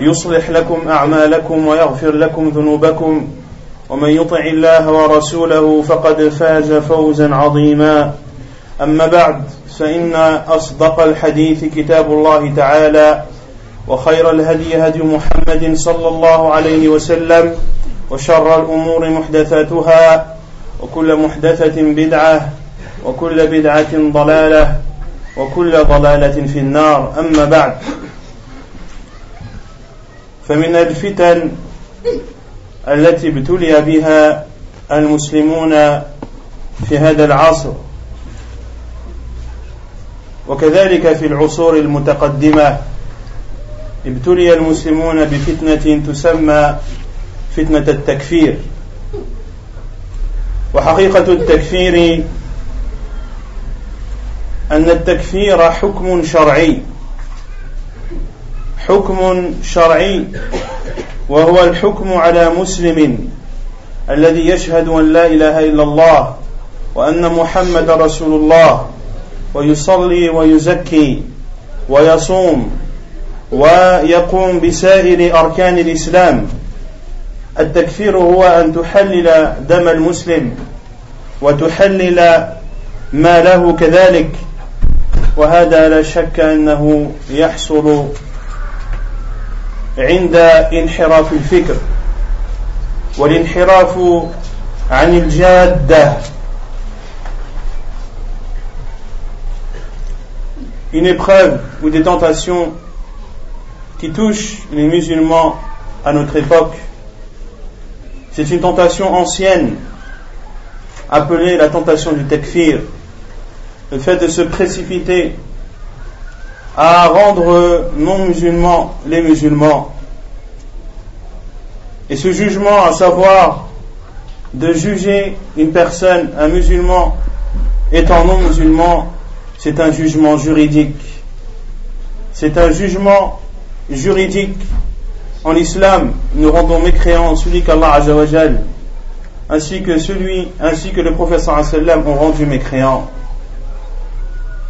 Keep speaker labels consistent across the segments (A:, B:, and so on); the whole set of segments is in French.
A: يصلح لكم أعمالكم ويغفر لكم ذنوبكم ومن يطع الله ورسوله فقد فاز فوزا عظيما. أما بعد فإن أصدق الحديث كتاب الله تعالى وخير الهدي هدي محمد صلى الله عليه وسلم وشر الأمور محدثاتها وكل محدثة بدعة وكل بدعة ضلالة وكل ضلالة في النار. أما بعد فمن الفتن التي ابتلي بها المسلمون في هذا العصر. وكذلك في العصور المتقدمة ابتلي المسلمون بفتنة تسمى فتنة التكفير. وحقيقة التكفير أن التكفير حكم شرعي. حكم شرعي وهو الحكم على مسلم الذي يشهد أن لا إله إلا الله وأن محمد رسول الله ويصلي ويزكي ويصوم ويقوم بسائر أركان الإسلام. التكفير هو أن تحلل دم المسلم وتحلل ماله كذلك وهذا لا شك أنه يحصل عند انحراف الفكر والانحراف عن الجاده une épreuve ou des tentations qui touchent les musulmans à notre époque, c'est une tentation ancienne appelée la tentation du takfir, le fait de se précipiter à rendre non musulmans les musulmans. Et ce jugement, à savoir de juger une personne, un musulman, étant non musulman, c'est un jugement juridique. C'est un jugement juridique. En l'islam, nous rendons mécréant celui qu'Allah ainsi que celui, ainsi que le professeur ont rendu mécréant.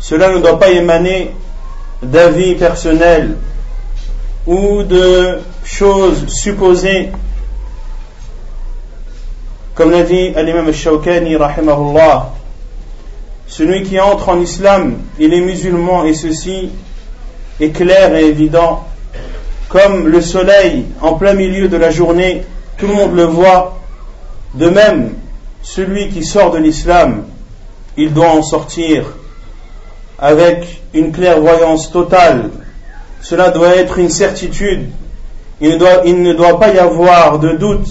A: Cela ne doit pas émaner d'avis personnels ou de choses supposées comme l'a dit l'imam al-Shawkani rahimahullah celui qui entre en islam il est musulman et ceci est clair et évident. Comme le soleil en plein milieu de la journée tout le monde le voit. De même celui qui sort de l'islam il doit en sortir avec une clairvoyance totale. Cela doit être une certitude. Il ne, doit, pas y avoir de doute,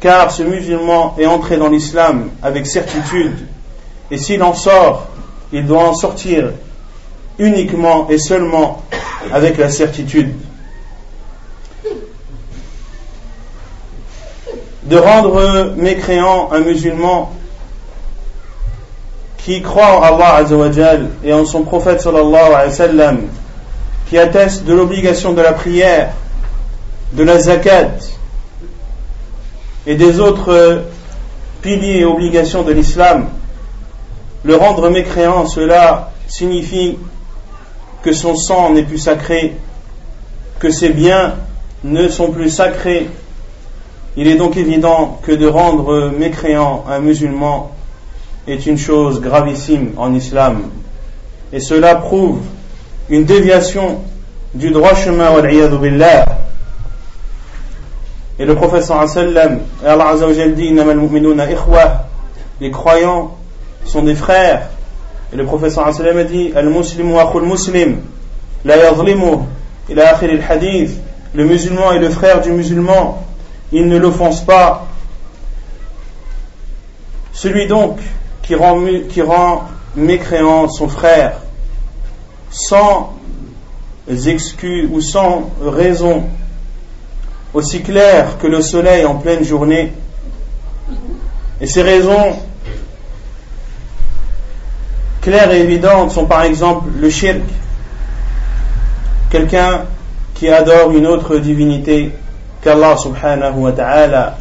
A: car ce musulman est entré dans l'islam avec certitude. Et s'il en sort, il doit en sortir uniquement et seulement avec la certitude. De rendre mécréant un musulman qui croit en Allah Azzawajal et en son prophète sallallahu alayhi wa sallam, qui atteste de l'obligation de la prière, de la zakat et des autres piliers et obligations de l'islam, le rendre mécréant, cela signifie que son sang n'est plus sacré, que ses biens ne sont plus sacrés. Il est donc évident que de rendre mécréant un musulman est une chose gravissime en islam. Et cela prouve une déviation du droit chemin. Et le prophète sallam, Allah Azzawajal dit Les croyants sont des frères. Et le prophète sallam a dit Al-Muslim wa muslim, la al-hadith. Le musulman est le frère du musulman, il ne l'offense pas. Celui donc qui rend, qui rend mécréant son frère sans excuses ou sans raison aussi claires que le soleil en pleine journée. Et ces raisons claires et évidentes sont par exemple le shirk, quelqu'un qui adore une autre divinité qu'Allah subhanahu wa ta'ala.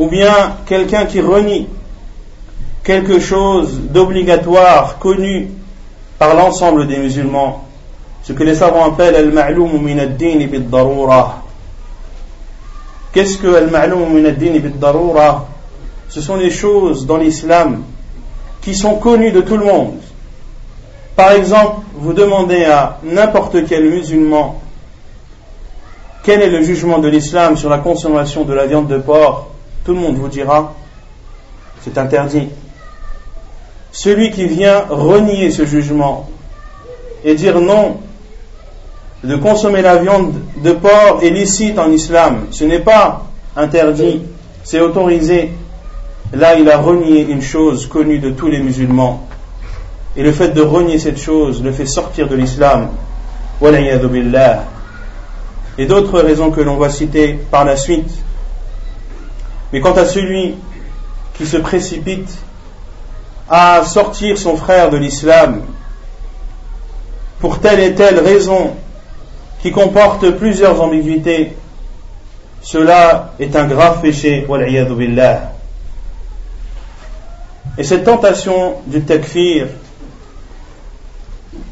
A: Ou bien quelqu'un qui renie quelque chose d'obligatoire connu par l'ensemble des musulmans, ce que les savants appellent al-ma'loum min ad-din bid-darura. Qu'est-ce que al-ma'loum min ad-din bid-darura Ce sont des choses dans l'islam qui sont connues de tout le monde. Par exemple, vous demandez à n'importe quel musulman quel est le jugement de l'islam sur la consommation de la viande de porc, tout le monde vous dira c'est interdit celui qui vient renier ce jugement et dire non, de consommer la viande de porc est licite en islam, ce n'est pas interdit, c'est autorisé. Là, il a renié une chose connue de tous les musulmans. Et le fait de renier cette chose le fait sortir de l'islam. Et d'autres raisons que l'on va citer par la suite. Mais quant à celui qui se précipite à sortir son frère de l'islam pour telle et telle raison qui comporte plusieurs ambiguïtés, cela est un grave péché. Et cette tentation du takfir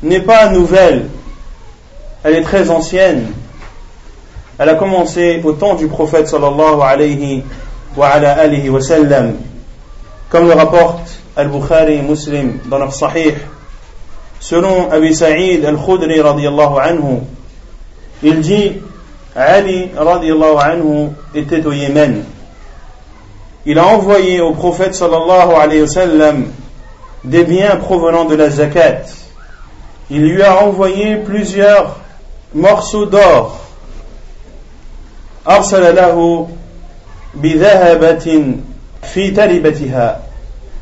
A: n'est pas nouvelle, elle est très ancienne. Elle a commencé au temps du prophète sallallahu alayhi wa, alayhi wa sallam, comme le rapporte Al-Bukhari Muslim dans leur Sahih, selon Abi Sa'id Al-Khudri radiallahu anhu, il dit Ali radiallahu anhu était au Yémen. Il a envoyé au prophète sallallahu alayhi wa sallam des biens provenant de la zakat. Il lui a envoyé plusieurs morceaux d'or. أرسل له بذهبة في تربتها.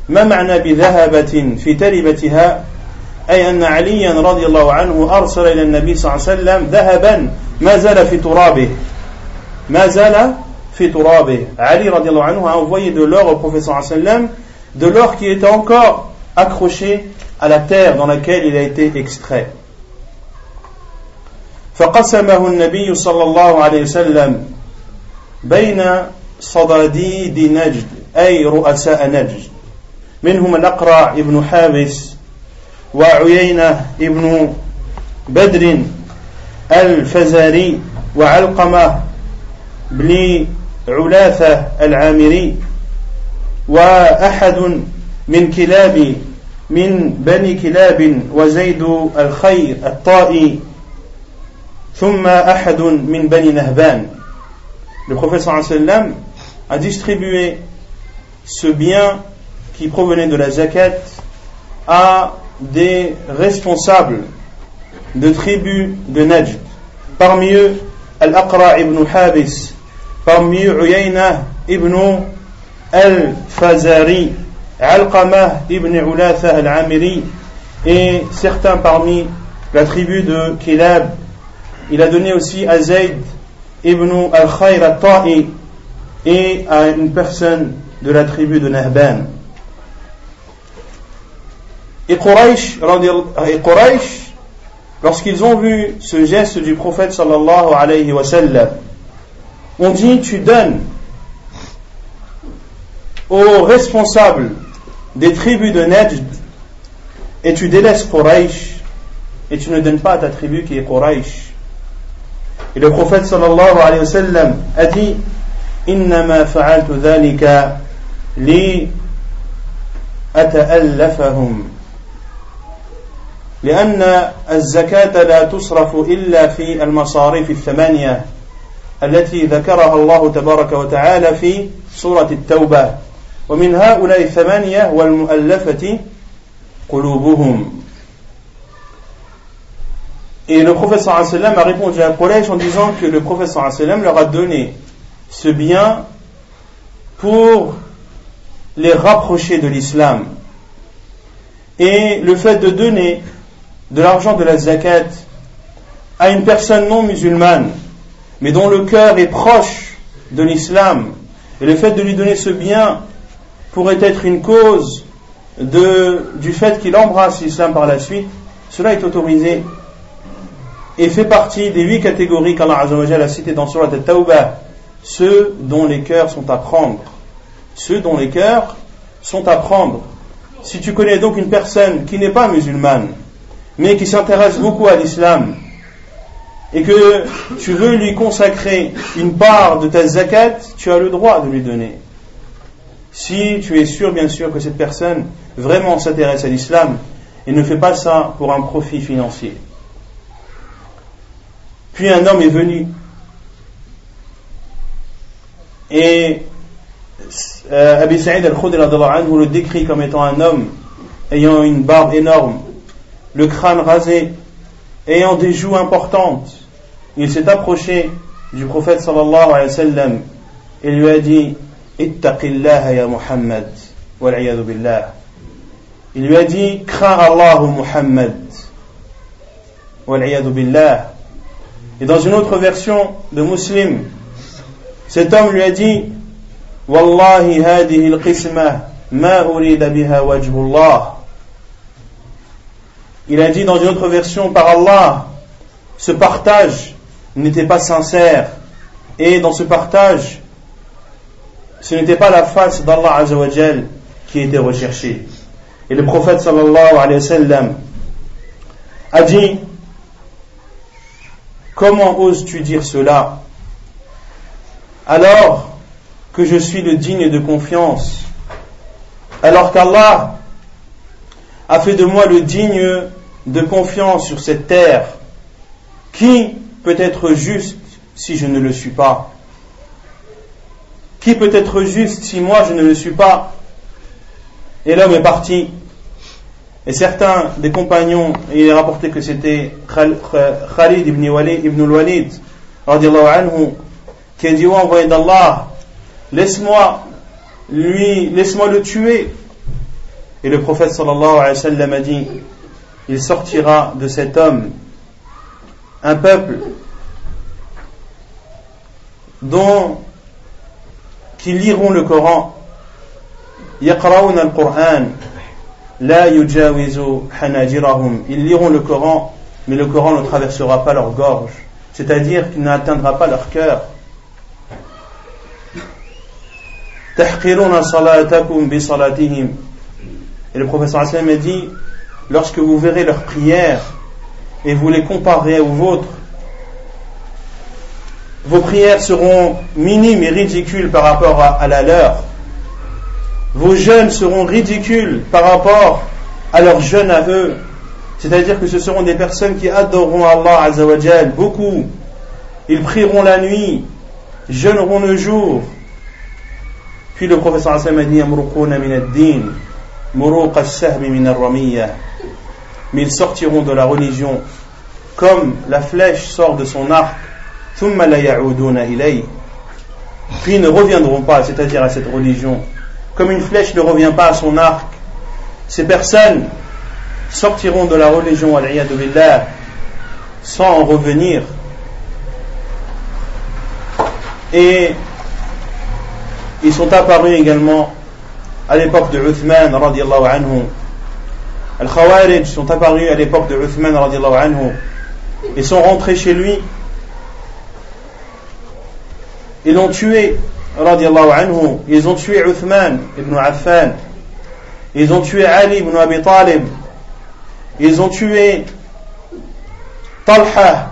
A: ما معنى بذهبة في تربتها؟ أي أن عليا رضي الله عنه أرسل إلى النبي صلى الله عليه وسلم ذهبا. ما زال في ترابه. ما زال في ترابه. علي رضي الله عنه a envoyé de l'or au صلى الله عليه وسلم de l'or qui était encore accroché à la terre dans laquelle il a été extrait. فقسمه النبي صلى الله عليه وسلم بين صداديد نجد أي رؤساء نجد. منهم الأقرع ابن حابس وعيينة ابن بدر الفزاري وعلقمة بن علاثة العامري وأحد من كلاب من بني كلاب وزيد الخير الطائي ثم أحد من بني نهبان. Le prophète sallam a distribué ce bien qui provenaient de la zakat à des responsables de tribus de Najd. Parmi eux, Al-Aqra ibn Habis, parmi eux, Uyayna ibn Al-Fazari, Al-Qamah ibn Ulatha Al-Amiri, et certains parmi la tribu de Kilab. Il a donné aussi à Zayd ibn Al-Khayr Al-Ta'i et à une personne de la tribu de Nahban. Et Quraysh, lorsqu'ils ont vu ce geste du prophète sallallahu alayhi wa sallam, ont dit tu donnes aux responsables des tribus de Najd et tu délaisses Quraysh et tu ne donnes pas à ta tribu qui est Quraysh. Et le prophète sallallahu alayhi wa a dit إنما فعلت ذلك لأتألفهم. لأن الزكاة لا تصرف إلا في المصاريف الثمانية التي ذكرها الله تبارك وتعالى في سورة التوبة. ومن هؤلاء الثمانية والمؤلفة قلوبهم. Et le prophète a répondu à Quraysh en disant que le prophète leur a donné ce bien pour les rapprocher de l'islam. Et le fait de donner de l'argent de la zakat à une personne non musulmane, mais dont le cœur est proche de l'islam, et le fait de lui donner ce bien pourrait être une cause de, du fait qu'il embrasse l'islam par la suite, cela est autorisé et fait partie des huit catégories qu'Allah a citées dans Surat al-Tawbah, ceux dont les cœurs sont à prendre. Ceux dont les cœurs sont à prendre. Si tu connais donc une personne qui n'est pas musulmane, mais qui s'intéresse beaucoup à l'islam, et que tu veux lui consacrer une part de ta zakat, tu as le droit de lui donner. Si tu es sûr, bien sûr, que cette personne vraiment s'intéresse à l'islam et ne fait pas ça pour un profit financier. Puis un homme est venu et euh, Abi Sa'id al-Khudri le décrit comme étant un homme ayant une barbe énorme, le crâne rasé, ayant des joues importantes. Il s'est approché du prophète sallallahu alayhi wa sallam et lui a dit Ittaqillah ya Muhammad billah. Il lui a dit Crains Allah Muhammad billah. Et dans une autre version de Muslim, cet homme lui a dit Wallahi hadihi al-qisma ma urida biha wajhullah. Il a dit dans une autre version par Allah, ce partage n'était pas sincère et dans ce partage, ce n'était pas la face d'Allah Azzawajal qui était recherchée. Et le prophète sallallahu alayhi a dit Comment oses-tu dire cela? Alors que je suis le digne de confiance, alors qu'Allah a fait de moi le digne de confiance sur cette terre Qui peut être juste si je ne le suis pas? Qui peut être juste si moi je ne le suis pas? Et l'homme est parti. Et certains des compagnons, il est rapporté que c'était Khalid ibn Walid, ibn al-Walid, anhu, qui a dit, oh envoyé d'Allah, laisse-moi lui, laisse-moi le tuer. Et le prophète sallallahu alayhi wa sallam a dit, il sortira de cet homme un peuple dont qui liront le Coran. Ils liront le Coran, mais le Coran ne traversera pas leur gorge. C'est-à-dire qu'il n'atteindra pas leur cœur. Tahqiruna salatakum bi salatihim. Et le professeur Hassan a dit, lorsque vous verrez leurs prières et vous les comparez aux vôtres, vos prières seront minimes et ridicules par rapport à, la leur vos jeûnes seront ridicules par rapport à leurs jeûnes à eux. C'est-à-dire que ce seront des personnes qui adoreront Allah Azzawajal beaucoup. Ils prieront la nuit, jeûneront le jour. Puis le professeur a dit mais ils sortiront de la religion comme la flèche sort de son arc puis ils ne reviendront pas c'est-à-dire à cette religion. Comme une flèche ne revient pas à son arc, ces personnes sortiront de la religion sans en revenir. Et ils sont apparus également à l'époque de Uthman radiallahu anhu. Al-Khawarij sont apparus à l'époque de Uthman radiallahu anhu. Ils sont rentrés chez lui. Ils l'ont tué radiallahu anhu, ils ont tué Uthman ibn Affan, ils ont tué Ali ibn Abi Talib, ils ont tué Talha,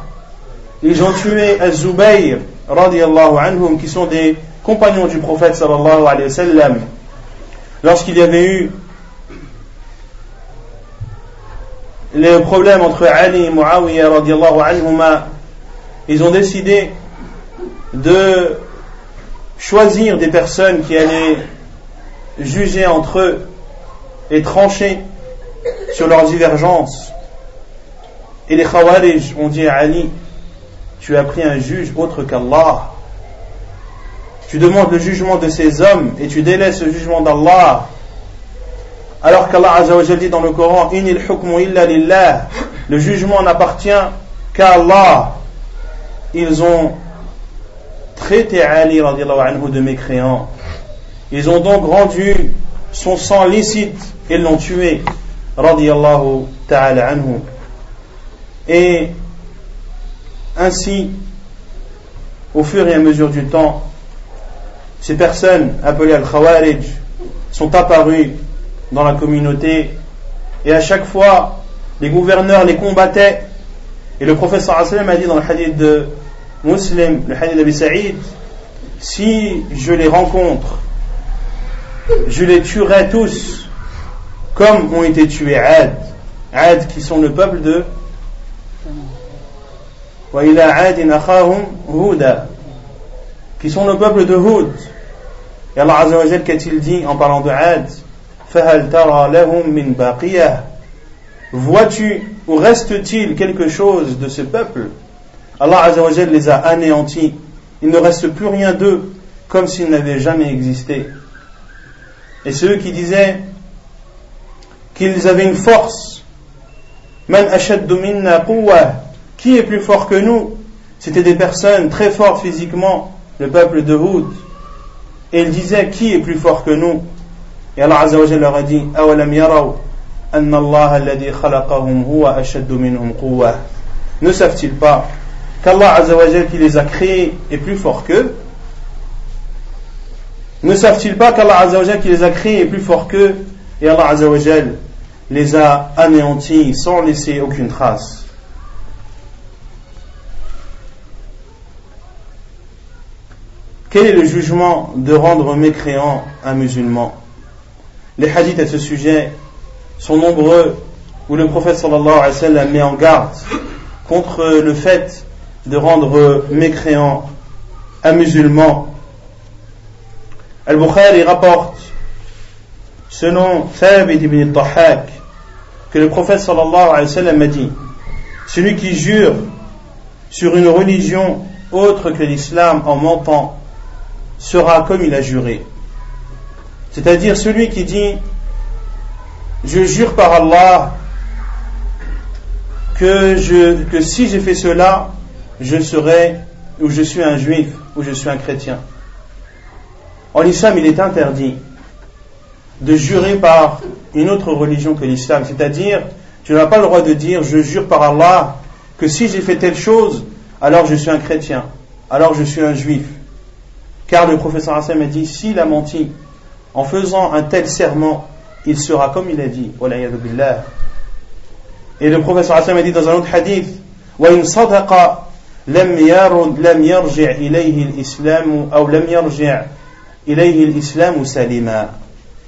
A: ils ont tué Az-Zubayr radiallahu anhum, qui sont des compagnons du prophète sallallahu alayhi wa sallam. Lorsqu'il y avait eu les problèmes entre Ali et Muawiyah radiallahu anhuma, ils ont décidé de choisir des personnes qui allaient juger entre eux et trancher sur leurs divergences. Et les Khawarij ont dit à Ali, tu as pris un juge autre qu'Allah. Tu demandes le jugement de ces hommes et tu délaisses le jugement d'Allah. Alors qu'Allah dit dans le Coran, Inil hukmu illa lillah, le jugement n'appartient qu'à Allah. Ils ont traité Ali anhu de mécréant. Ils ont donc rendu son sang licite et l'ont tué radiallahu ta'ala anhu. Et ainsi, au fur et à mesure du temps, ces personnes appelées al-Khawarij sont apparues dans la communauté et à chaque fois, les gouverneurs les combattaient. Et le professeur Assalam a dit dans le hadith de Muslim, le hadith d'Abi Saïd, si je les rencontre, je les tuerai tous comme ont été tués Ad. Ad qui sont le peuple de qui sont le peuple de Houd. Et Allah Azza qu'a-t-il dit en parlant de Ad? Vois-tu ou reste-t-il quelque chose de ce peuple? Allah Azza les a anéantis. Il ne reste plus rien d'eux, comme s'ils n'avaient jamais existé. Et ceux qui disaient qu'ils avaient une force, qui est plus fort que nous? C'était des personnes très fortes physiquement, le peuple de Houd. Et ils disaient Qui est plus fort que nous? Et Allah Azza leur a dit Awalam yaraw. Ne savent-ils pas qu'Allah Azza qui les a créés est plus fort qu'eux? Ne savent-ils pas qu'Allah qui les a créés est plus fort qu'eux? Et Allah Azza les a anéantis sans laisser aucune trace. Quel est le jugement de rendre mécréant un musulman? Les hadiths à ce sujet sont nombreux où le prophète sallallahu alayhi wa sallam met en garde contre le fait de rendre mécréant un musulman. Al-Bukhari rapporte, selon Thabit ibn Tahak, que le prophète sallallahu alayhi wa sallam a dit Celui qui jure sur une religion autre que l'islam en mentant sera comme il a juré. C'est-à-dire celui qui dit Je jure par Allah que, je, que si j'ai fait cela, je serai ou je suis un juif ou je suis un chrétien. En islam, il est interdit de jurer par une autre religion que l'islam. C'est-à-dire, tu n'as pas le droit de dire je jure par Allah que si j'ai fait telle chose, alors je suis un chrétien, alors je suis un juif. Car le professeur Hassan a dit, s'il a menti en faisant un tel serment, il sera comme il a dit. Et le professeur Hassan a dit dans un autre hadith,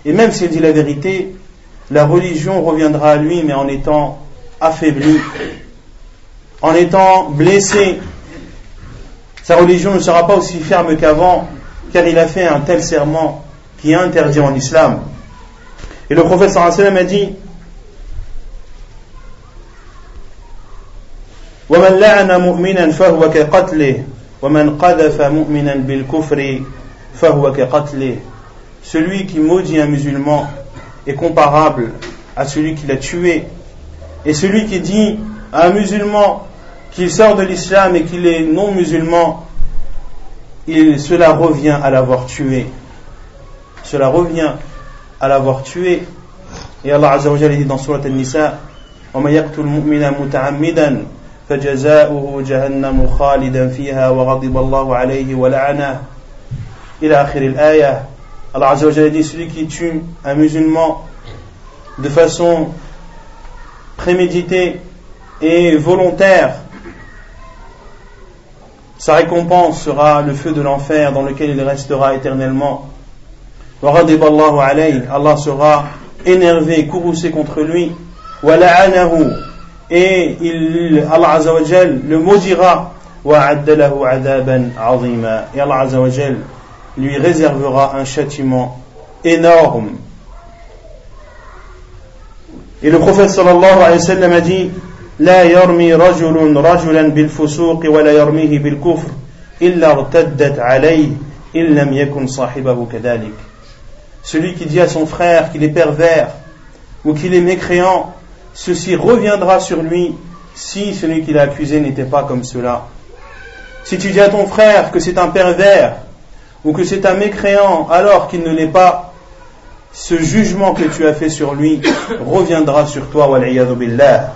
A: Et même s'il dit la vérité, la religion reviendra à lui, mais en étant affaibli, en étant blessé, sa religion ne sera pas aussi ferme qu'avant, car il a fait un tel serment qui est interdit en islam. Et le prophète sallallahu a dit ومن لعن مؤمنا فهو كقتله ومن قذف مؤمنا بالكفر فهو كقتله Celui qui maudit un musulman est comparable à celui qui l'a tué. Et celui qui dit à un musulman qu'il sort de l'islam et qu'il est non musulman, cela revient à l'avoir tué. Cela revient à l'avoir tué. Et Allah Azza wa dit dans Surat Al-Nisa وَمَا يَقْتُلْ مُؤْمِنًا مُتَعَمِّدًا فَجَزَاؤُهُ جَهَنَّمُ خَالِدًا فِيهَا وَغَضِبَ اللَّهُ عَلَيْهِ وَلَعَنَهُ إلى آخر الآية Allah Azza wa dit celui qui tue un musulman de façon préméditée et volontaire sa récompense sera le feu de l'enfer dans lequel il restera éternellement. Allah sera énervé, courroucé contre lui. et il, Allah le maudira et Allah lui réservera un châtiment énorme et le prophète sallallahu alayhi wa sallam a dit لا يرمي رجل رجلا بالفسوق ولا يرميه بالكفر إلا ارتدت عليه إن لم يكن صاحبه كذلك Celui qui dit à son frère qu'il est pervers ou qu'il est mécréant, ceci reviendra sur lui si celui qui l'a accusé n'était pas comme cela. Si tu dis à ton frère que c'est un pervers ou que c'est un mécréant alors qu'il ne l'est pas, ce jugement que tu as fait sur lui reviendra sur toi, billah.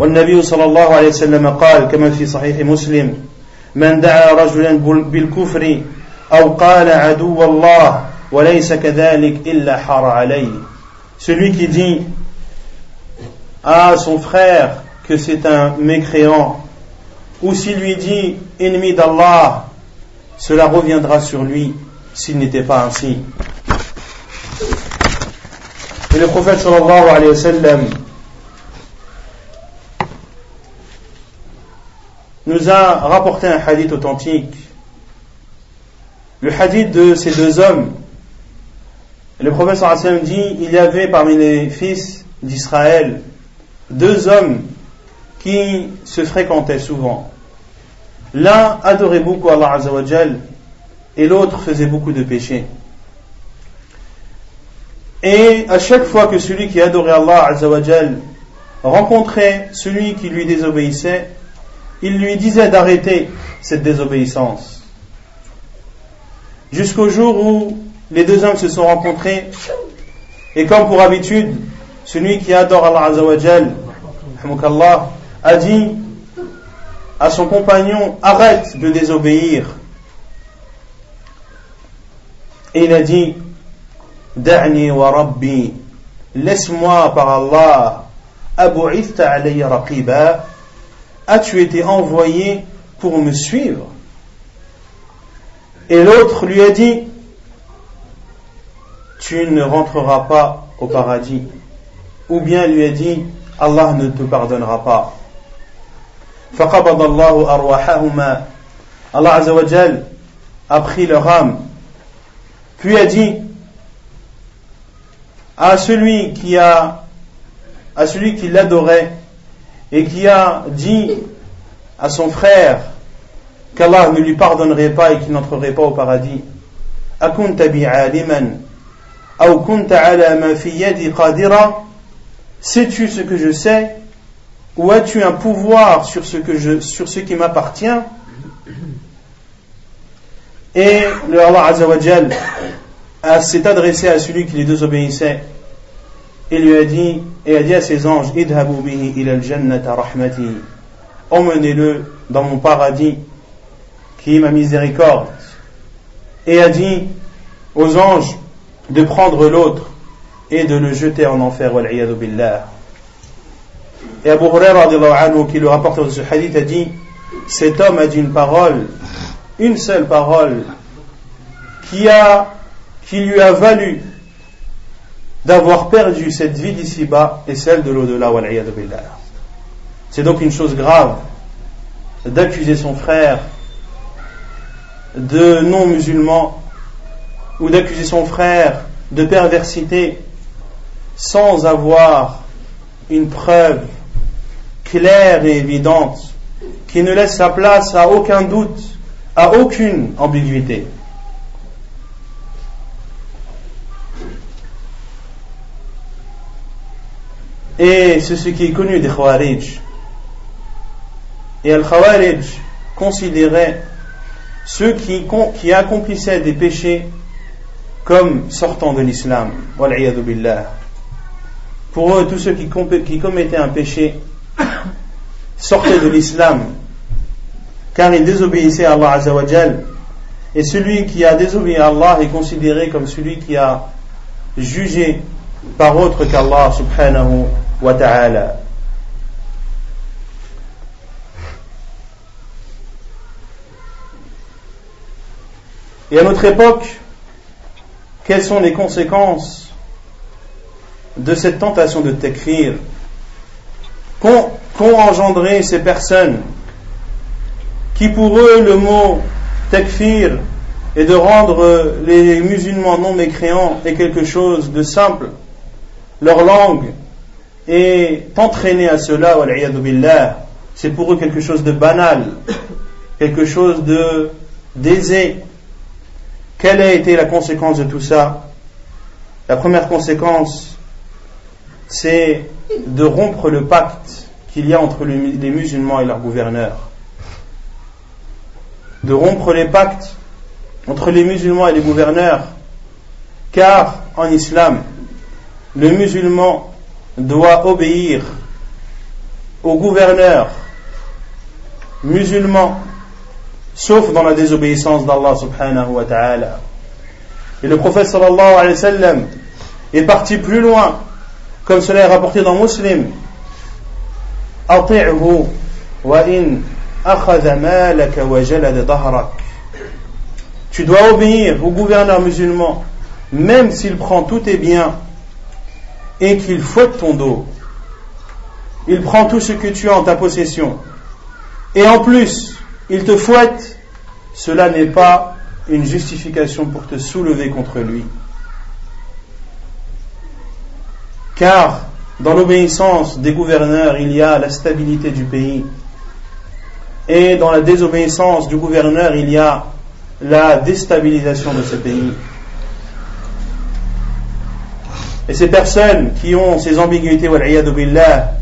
A: والنبي صلى الله عليه وسلم قال كما في صحيح مسلم من دعا رجلا بالكفر أو قال عدو الله وليس كذلك إلا حار عليه celui qui dit à son frère que c'est un mécréant ou s'il lui dit ennemi d'Allah cela reviendra sur lui s'il n'était pas ainsi et le prophète sallallahu alayhi wa sallam nous a rapporté un hadith authentique. Le hadith de ces deux hommes. Le professeur Hassan dit il y avait parmi les fils d'Israël deux hommes qui se fréquentaient souvent. L'un adorait beaucoup Allah Azzawajal et l'autre faisait beaucoup de péchés. Et à chaque fois que celui qui adorait Allah Azzawajal rencontrait celui qui lui désobéissait, il lui disait d'arrêter cette désobéissance. Jusqu'au jour où les deux hommes se sont rencontrés, et comme pour habitude, celui qui adore Allah Azawajal, a dit à son compagnon, arrête de désobéir. Et il a dit, Da'ni wa Rabbi, laisse-moi par Allah, abu'ithta alayya raqiba, As-tu été envoyé pour me suivre? Et l'autre lui a dit Tu ne rentreras pas au paradis. Ou bien lui a dit Allah ne te pardonnera pas. Allah Azzawajal a pris leur âme, puis a dit à celui qui a à celui qui l'adorait et qui a dit à son frère qu'Allah ne lui pardonnerait pas et qu'il n'entrerait pas au paradis Sais-tu ce que je sais Ou as-tu un pouvoir sur ce, que je, sur ce qui m'appartient? Et le Allah Azzawajal s'est adressé à celui qui les désobéissait et lui a dit, et a dit à ses anges, emmenez-le dans mon paradis, qui est ma miséricorde. Et a dit aux anges de prendre l'autre et de le jeter en enfer, billah. Et Abu Huraira, qui le rapporte dans ce hadith, a dit, cet homme a dit une parole, une seule parole, qui a, qui lui a valu d'avoir perdu cette vie d'ici-bas et celle de l'au-delà. C'est donc une chose grave d'accuser son frère de non-musulman ou d'accuser son frère de perversité sans avoir une preuve claire et évidente qui ne laisse sa place à aucun doute, à aucune ambiguïté. Et c'est ce qui est connu des Khawarij. Et Al-Khawarij considérait ceux qui, accomplissaient des péchés comme sortant de l'islam. Pour eux, tous ceux qui, qui commettaient un péché sortaient de l'islam car ils désobéissaient à Allah Azzawajal. Et celui qui a désobéi à Allah est considéré comme celui qui a jugé par autre qu'Allah subhanahu Et à notre époque, quelles sont les conséquences de cette tentation de takfir qu'ont engendré ces personnes qui pour eux le mot takfir est de rendre les musulmans non mécréants est quelque chose de simple, leur langue est entraînée à cela, c'est pour eux quelque chose de banal, quelque chose de d'aisé. Quelle a été la conséquence de tout ça? La première conséquence, c'est de rompre le pacte qu'il y a entre les musulmans et leurs gouverneurs. De rompre les pactes entre les musulmans et les gouverneurs, car en islam, le musulman doit obéir au gouverneur musulman, sauf dans la désobéissance d'Allah subhanahu wa ta'ala. Et le prophète sallallahu est parti plus loin, comme cela est rapporté dans Muslim. Tu dois obéir au gouverneur musulman, même s'il prend tous tes biens et qu'il fouette ton dos. Il prend tout ce que tu as en ta possession. Et en plus, il te fouette. Cela n'est pas une justification pour te soulever contre lui. Car dans l'obéissance des gouverneurs, il y a la stabilité du pays. Et dans la désobéissance du gouverneur, il y a la déstabilisation de ce pays. Et ces personnes qui ont ces ambiguïtés, billah,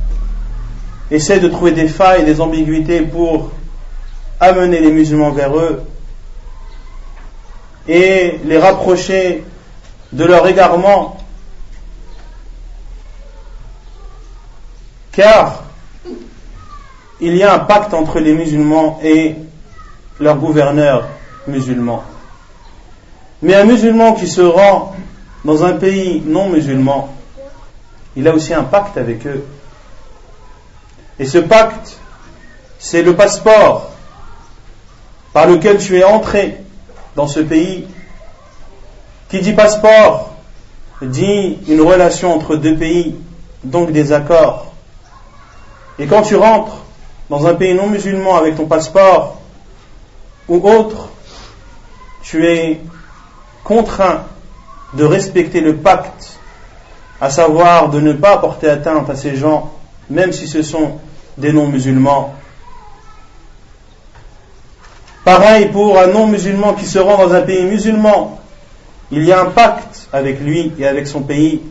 A: essaient de trouver des failles, des ambiguïtés pour amener les musulmans vers eux et les rapprocher de leur égarement. Car il y a un pacte entre les musulmans et leurs gouverneurs musulmans. Mais un musulman qui se rend dans un pays non musulman, il a aussi un pacte avec eux. Et ce pacte, c'est le passeport par lequel tu es entré dans ce pays. Qui dit passeport dit une relation entre deux pays, donc des accords. Et quand tu rentres dans un pays non musulman avec ton passeport ou autre, tu es contraint de respecter le pacte, à savoir de ne pas porter atteinte à ces gens, même si ce sont des non-musulmans. Pareil pour un non-musulman qui se rend dans un pays musulman. Il y a un pacte avec lui et avec son pays.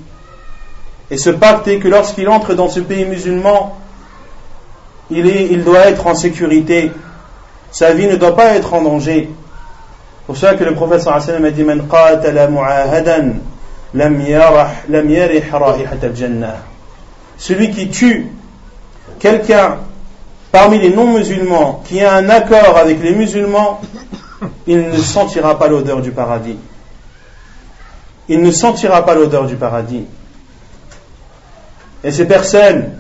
A: Et ce pacte est que lorsqu'il entre dans ce pays musulman, il, doit être en sécurité. Sa vie ne doit pas être en danger. Pour ça que le prophète a dit Man. Celui qui tue quelqu'un parmi les non-musulmans qui a un accord avec les musulmans, il ne sentira pas l'odeur du paradis. Il ne sentira pas l'odeur du paradis. Et ces personnes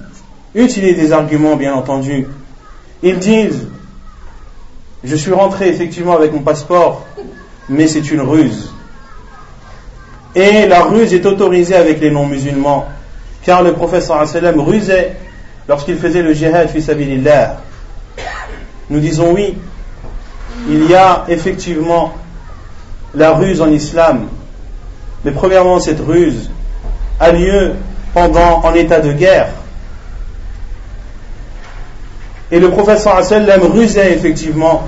A: utilisent des arguments, bien entendu. Ils disent, je suis rentré effectivement avec mon passeport, mais c'est une ruse. Et la ruse est autorisée avec les non-musulmans, car le professeur sallam rusait lorsqu'il faisait le jihad fi sabilillah, nous disons oui, il y a effectivement la ruse en islam. Mais premièrement, cette ruse a lieu pendant en état de guerre. Et le professeur sallam rusait effectivement.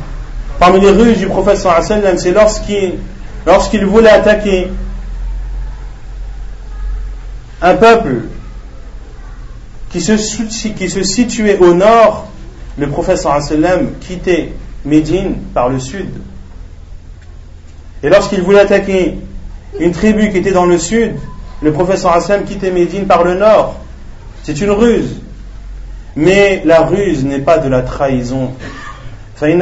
A: Parmi les ruses du professeur sallam, c'est lorsqu'il voulait attaquer un peuple qui se, qui se situait au nord, le prophète sallam quittait Médine par le sud. Et lorsqu'il voulait attaquer une tribu qui était dans le sud, le prophète sallam quittait Médine par le nord. C'est une ruse. Mais la ruse n'est pas de la trahison. Il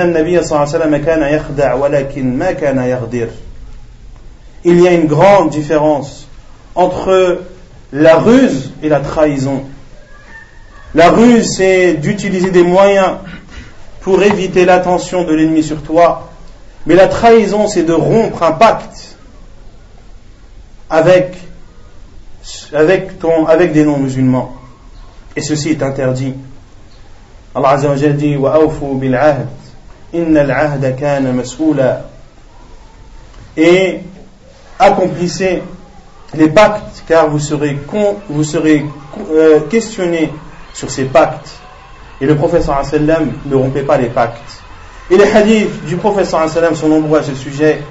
A: y a une grande différence entre la ruse et la trahison. La ruse, c'est d'utiliser des moyens pour éviter l'attention de l'ennemi sur toi. Mais la trahison, c'est de rompre un pacte avec avec, des non-musulmans. Et ceci est interdit. Allah Azza wa dit وَأَوْفُوا بِالْعَهْدِ إِنَّ الْعَهْدَ كَانَ مَسْئُولًا Et accomplissez les pactes, car vous serez, con, vous serez euh, questionné sur ces pactes. Et le professeur sallam ne rompait pas les pactes. Et les hadiths du professeur sallam sont nombreux à ce sujet.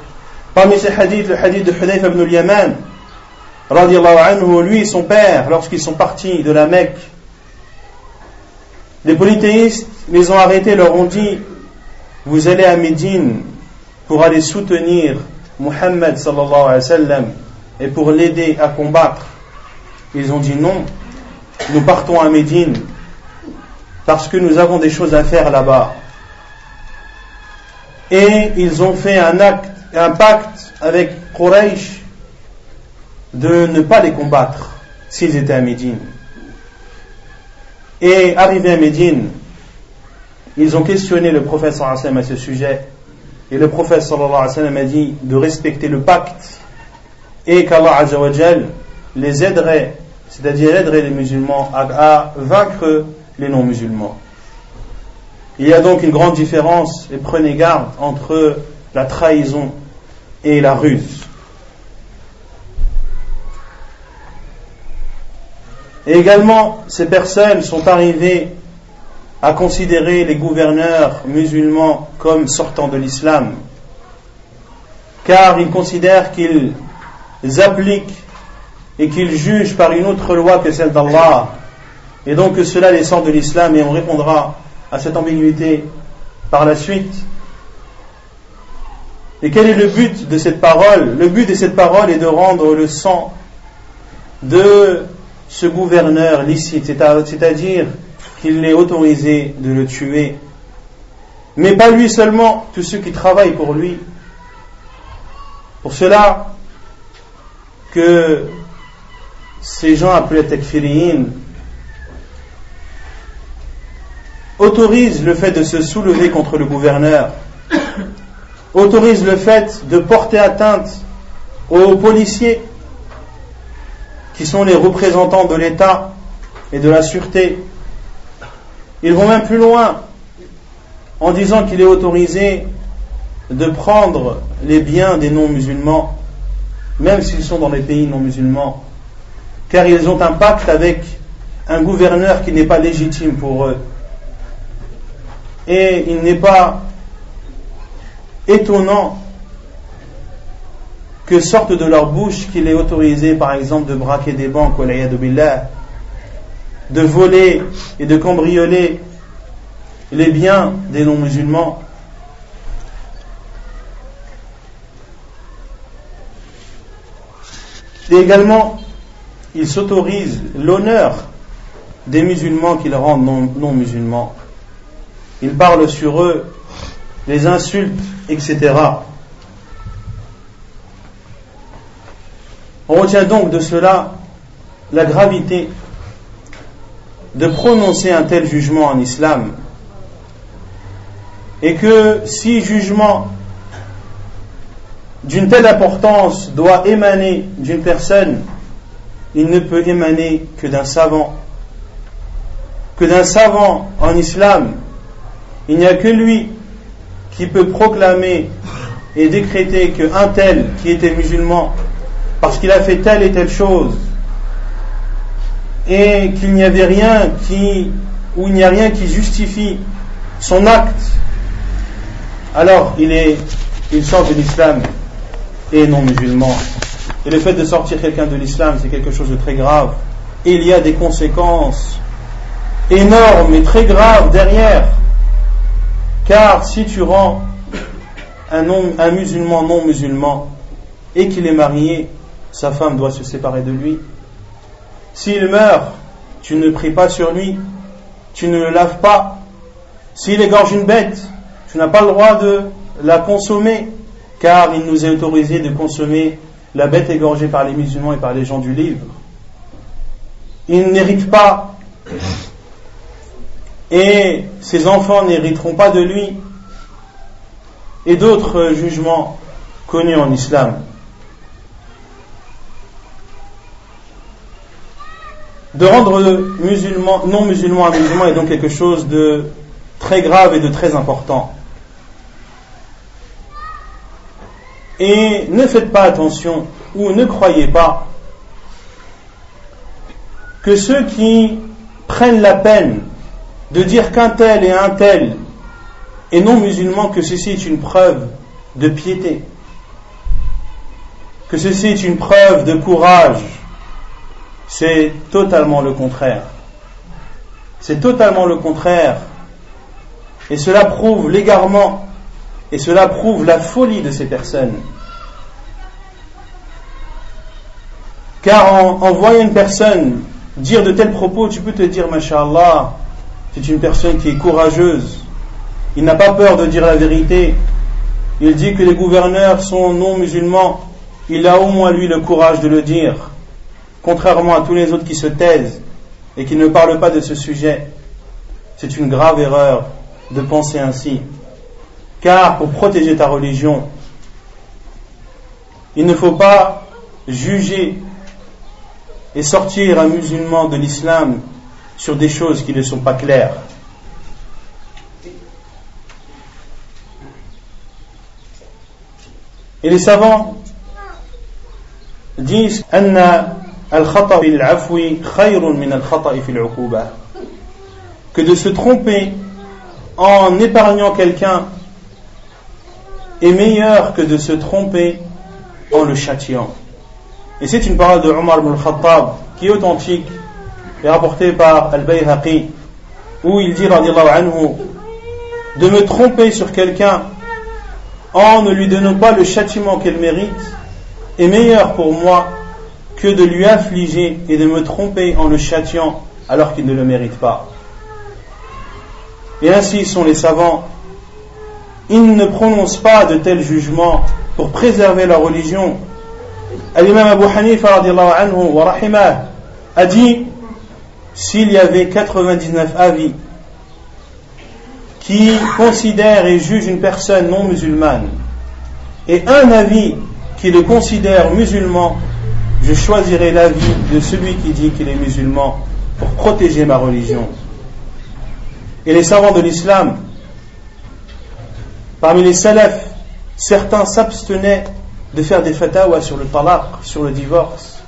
A: Parmi ces hadiths, le hadith de Hudayf ibn al-Yaman, anhu, lui et son père, lorsqu'ils sont partis de la Mecque, les polythéistes les ont arrêtés, leur ont dit, vous allez à Médine pour aller soutenir Muhammad sallallahu alayhi wa sallam et pour l'aider à combattre. Ils ont dit non, nous partons à Médine parce que nous avons des choses à faire là-bas. Et ils ont fait un, acte, un pacte avec Quraysh de ne pas les combattre s'ils étaient à Médine. Et arrivés à Médine, ils ont questionné le prophète sallallahu à ce sujet. Et le prophète sallallahu a dit de respecter le pacte et qu'Allah les aiderait, c'est-à-dire aiderait les musulmans à, vaincre les non-musulmans. Il y a donc une grande différence, et prenez garde, entre la trahison et la ruse. Et également, ces personnes sont arrivées à considérer les gouverneurs musulmans comme sortant de l'islam, car ils considèrent qu'ils appliquent et qu'ils jugent par une autre loi que celle d'Allah, et donc que cela les sort de l'islam, et on répondra à cette ambiguïté par la suite. Et quel est le but de cette parole? Le but de cette parole est de rendre le sang de ce gouverneur licite, c'est-à-dire qu'il est autorisé de le tuer. Mais pas lui seulement, tous ceux qui travaillent pour lui. Pour cela que ces gens appelés takfiriyin autorisent le fait de se soulever contre le gouverneur, autorisent le fait de porter atteinte aux policiers qui sont les représentants de l'État et de la sûreté. Ils vont même plus loin en disant qu'il est autorisé de prendre les biens des non-musulmans, même s'ils sont dans les pays non-musulmans, car ils ont un pacte avec un gouverneur qui n'est pas légitime pour eux. Et il n'est pas étonnant que sorte de leur bouche qu'il est autorisé, par exemple, de braquer des banques, de voler et de cambrioler les biens des non-musulmans. Et également, ils s'autorisent l'honneur des musulmans qu'ils rendent non-musulmans. ils parlent sur eux, les insultes, etc. On retient donc de cela la gravité de prononcer un tel jugement en islam et que si jugement d'une telle importance doit émaner d'une personne, il ne peut émaner que d'un savant. Que d'un savant en islam, il n'y a que lui qui peut proclamer et décréter qu'un tel qui était musulman parce qu'il a fait telle et telle chose. Et qu'il n'y avait rien qui ou il n'y a rien qui justifie son acte. Alors il est il sort de l'islam et non musulman. Et le fait de sortir quelqu'un de l'islam c'est quelque chose de très grave. Et il y a des conséquences énormes et très graves derrière. Car si tu rends un, un musulman non musulman et qu'il est marié sa femme doit se séparer de lui. S'il meurt, tu ne pries pas sur lui, tu ne le laves pas. S'il égorge une bête, tu n'as pas le droit de la consommer, car il nous est autorisé de consommer la bête égorgée par les musulmans et par les gens du livre. Il n'hérite pas, et ses enfants n'hériteront pas de lui, et d'autres jugements connus en islam. De rendre musulman, non musulman un musulman est donc quelque chose de très grave et de très important. Et ne faites pas attention ou ne croyez pas que ceux qui prennent la peine de dire qu'un tel et un tel est non musulman, que ceci est une preuve de piété, que ceci est une preuve de courage, c'est totalement le contraire. C'est totalement le contraire. Et cela prouve l'égarement et cela prouve la folie de ces personnes. Car en, voyant une personne dire de tels propos, tu peux te dire, Masha'Allah, c'est une personne qui est courageuse. Il n'a pas peur de dire la vérité. Il dit que les gouverneurs sont non musulmans. Il a au moins lui le courage de le dire. Contrairement à tous les autres qui se taisent et qui ne parlent pas de ce sujet. C'est une grave erreur de penser ainsi. Car pour protéger ta religion, il ne faut pas juger et sortir un musulman de l'islam sur des choses qui ne sont pas claires. Et les savants disent que de se tromper en épargnant quelqu'un est meilleur que de se tromper en le châtiant. Et c'est une parole de Omar ibn al-Khattab qui est authentique et rapportée par Al-Bayhaqi où il dit anhu de me tromper sur quelqu'un en ne lui donnant pas le châtiment qu'elle mérite est meilleur pour moi que de lui affliger et de me tromper en le châtiant alors qu'il ne le mérite pas. Et ainsi sont les savants ils ne prononcent pas de tels jugements pour préserver leur religion. L'imam Abu Hanifa anhu wa a dit s'il y avait 99 avis qui considèrent et jugent une personne non musulmane et un avis qui le considère musulman, je choisirai l'avis de celui qui dit qu'il est musulman pour protéger ma religion. Et les savants de l'islam Parmi les salafs, certains s'abstenaient de faire des fatwas sur le talaq, sur le divorce.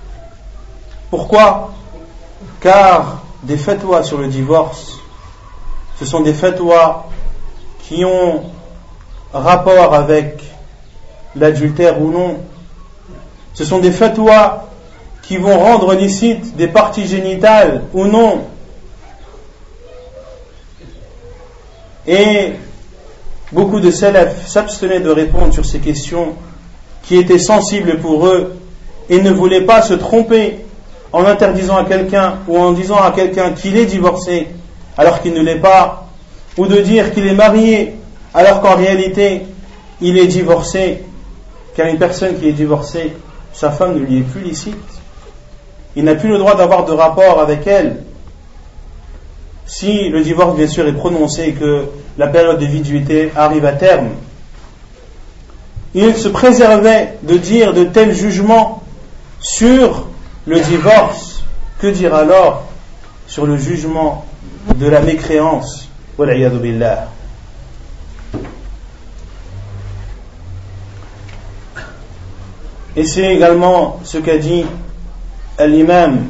A: Pourquoi? Car des fatwas sur le divorce, ce sont des fatwas qui ont rapport avec l'adultère ou non. Ce sont des fatwas qui vont rendre licite des parties génitales ou non. Et Beaucoup de salafs s'abstenaient de répondre sur ces questions qui étaient sensibles pour eux et ne voulaient pas se tromper en interdisant à quelqu'un ou en disant à quelqu'un qu'il est divorcé alors qu'il ne l'est pas, ou de dire qu'il est marié alors qu'en réalité il est divorcé, car une personne qui est divorcée, sa femme ne lui est plus licite. Il n'a plus le droit d'avoir de rapport avec elle. Si le divorce, bien sûr, est prononcé et que la période de viduité arrive à terme. Il se préservait de dire de tels jugements sur le divorce. Que dire alors sur le jugement de la mécréance? Et c'est également ce qu'a dit l'imam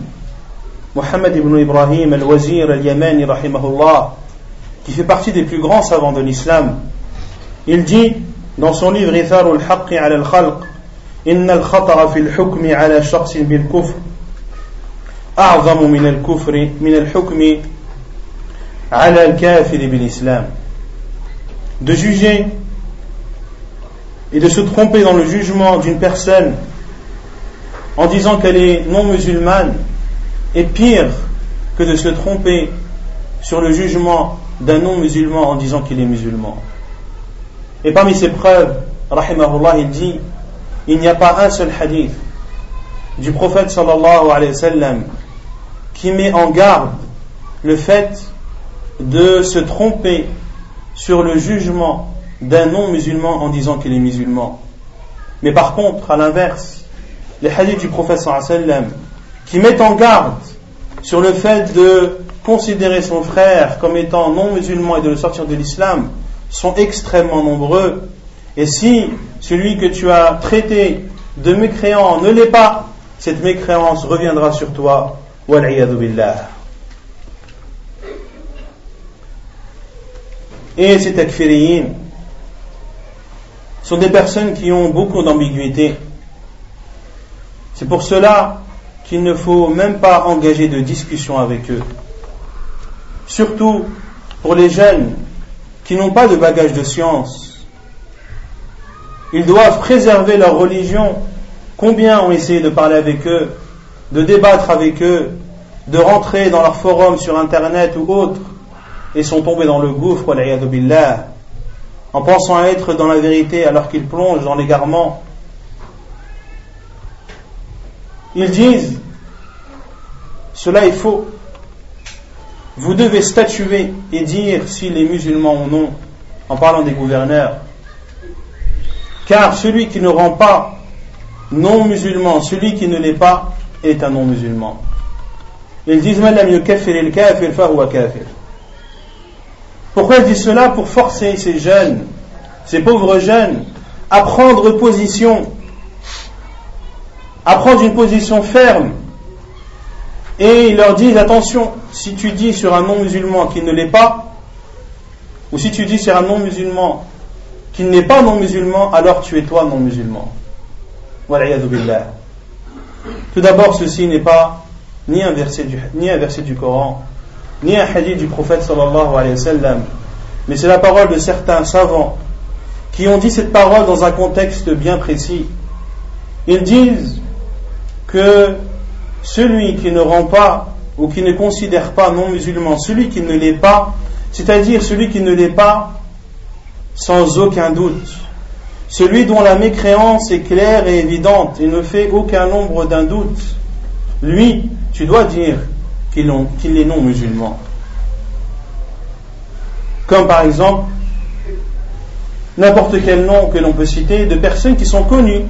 A: Mohammed ibn Ibrahim al-Wazir al-Yamani rahimahullah qui fait partie des plus grands savants de l'islam. Il dit dans son livre Ithar al-Haqq ala al-Khalq إن الخطأ في الحكم على شخص بالكفر أعظم من الكفر من الحكم على الكافر بالإسلام de juger et de se tromper dans le jugement d'une personne en disant qu'elle est non musulmane est pire que de se tromper sur le jugement d'un non-musulman en disant qu'il est musulman. Et parmi ces preuves, rahimahullah, il dit il n'y a pas un seul hadith du prophète sallallahu alayhi wa sallam qui met en garde le fait de se tromper sur le jugement d'un non-musulman en disant qu'il est musulman. Mais par contre, à l'inverse, les hadiths du prophète qui mettent en garde sur le fait de considérer son frère comme étant non musulman et de le sortir de l'islam sont extrêmement nombreux. Et si celui que tu as traité de mécréant ne l'est pas, cette mécréance reviendra sur toi. billah. Et ces takfiriyin sont des personnes qui ont beaucoup d'ambiguïté. C'est pour cela qu'il ne faut même pas engager de discussion avec eux. Surtout pour les jeunes qui n'ont pas de bagage de science. Ils doivent préserver leur religion. Combien ont essayé de parler avec eux, de débattre avec eux, de rentrer dans leur forum sur Internet ou autre, et sont tombés dans le gouffre, billah, en pensant être dans la vérité alors qu'ils plongent dans l'égarement. Ils disent, cela est faux. Vous devez statuer et dire si les musulmans ou non, en parlant des gouverneurs. Car celui qui ne rend pas non musulman, celui qui ne l'est pas, est un non musulman. Ils disent, pourquoi ils disent cela Pour forcer ces jeunes, ces pauvres jeunes, à prendre position, à prendre une position ferme. Et ils leur disent, attention, si tu dis sur un non-musulman qu'il ne l'est pas, ou si tu dis sur un non-musulman qu'il n'est pas non-musulman, alors tu es toi non-musulman. Tout d'abord, ceci n'est pas ni un verset ni un verset du Coran, ni un hadith du prophète sallallahu alayhi wa sallam, mais c'est la parole de certains savants qui ont dit cette parole dans un contexte bien précis. Ils disent que celui qui ne rend pas ou qui ne considère pas non musulman, celui qui ne l'est pas, c'est-à-dire celui qui ne l'est pas sans aucun doute, celui dont la mécréance est claire et évidente et ne fait aucun nombre d'un doute, lui, tu dois dire qu'il est non musulman. Comme par exemple, n'importe quel nom que l'on peut citer de personnes qui sont connues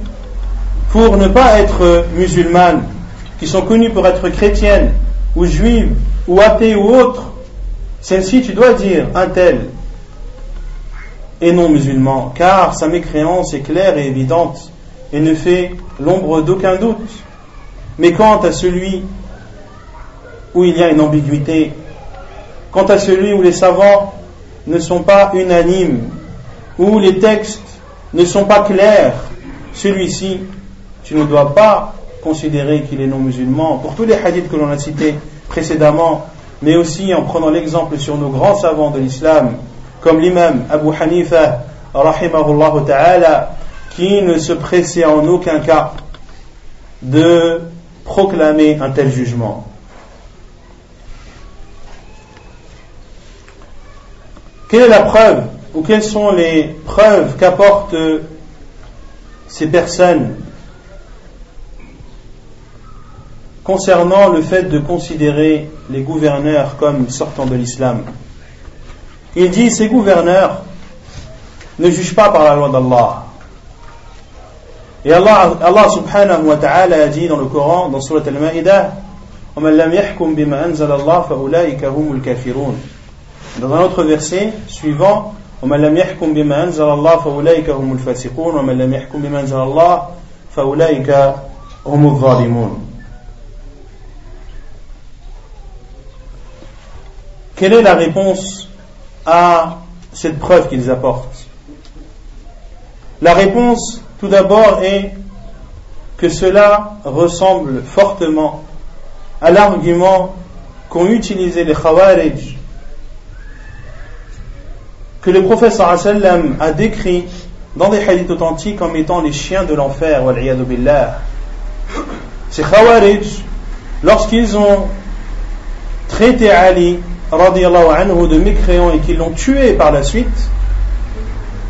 A: pour ne pas être musulmanes, qui sont connues pour être chrétiennes, ou juives, ou athées, ou autres. Celle-ci, tu dois dire un tel et non musulman, car sa mécréance est claire et évidente et ne fait l'ombre d'aucun doute. Mais quant à celui où il y a une ambiguïté. Quant à celui où les savants ne sont pas unanimes, où les textes ne sont pas clairs, celui-ci, tu ne dois pas considérer qu'il est non musulman. Pour tous les hadiths que l'on a cités précédemment, mais aussi en prenant l'exemple sur nos grands savants de l'islam, comme l'imam Abu Hanifa, rahimahullah ta'ala, qui ne se pressait en aucun cas de proclamer un tel jugement. Quelle est la preuve ou quelles sont les preuves qu'apportent ces personnes concernant le fait de considérer les gouverneurs comme sortant de l'islam Il dit ces gouverneurs ne jugent pas par la loi d'Allah. Et Allah, Allah subhanahu wa ta'ala a dit dans le Coran, dans Surat Al-Ma'idah, وَمَنْ لَمْ يَحْكُمْ بِمَا أَنزَلَ اللَّهُ فَأُولَٰئِكَ هُمُ الْكَافِرُونَ Dans un autre verset suivant, ومن لم يحكم بما أنزل الله فأولئك هم الفاسقون ومن لم يحكم بما أنزل الله فأولئك هم الظالمون Quelle est la réponse à cette preuve qu'ils apportent La réponse, tout d'abord, est que cela ressemble fortement à l'argument qu'ont utilisé les Khawarij que le prophète a décrit dans des hadiths authentiques comme étant les chiens de l'enfer. Ces Khawarij, lorsqu'ils ont traité Ali anhu, de mécréant et qu'ils l'ont tué par la suite,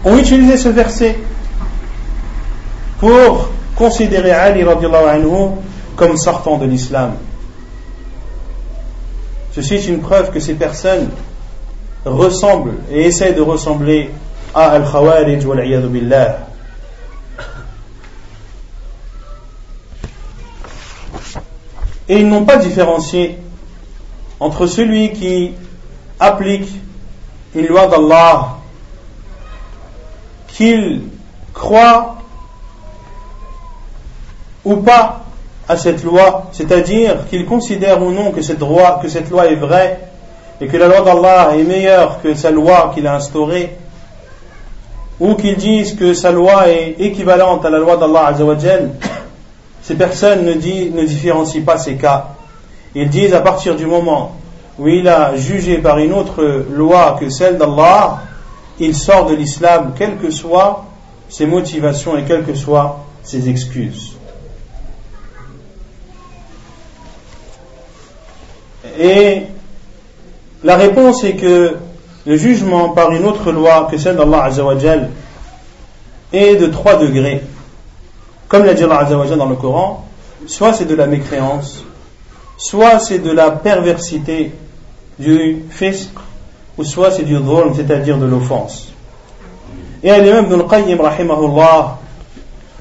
A: ont utilisé ce verset pour considérer Ali anhu comme sortant de l'islam. Ceci est une preuve que ces personnes ressemble et essaie de ressembler à Al-Khawarij billah. Et ils n'ont pas différencié entre celui qui applique une loi d'Allah, qu'il croit ou pas à cette loi, c'est-à-dire qu'il considère ou non que cette, loi, que cette loi est vraie et que la loi d'Allah est meilleure que sa loi qu'il a instaurée, ou qu'ils disent que sa loi est équivalente à la loi d'Allah ces personnes ne, ne différencient pas ces cas. Ils disent à partir du moment où il a jugé par une autre loi que celle d'Allah, il sort de l'islam, quelles que soient ses motivations et quelles que soient ses excuses. Et la réponse est que le jugement par une autre loi que celle d'Allah Azzawajal est de trois degrés. Comme l'a dit Allah Azzawajal dans le Coran, soit c'est de la mécréance, soit c'est de la perversité du fisc, ou soit c'est du drôle, c'est-à-dire de l'offense. Et l'imam Ibn al-Qayyim,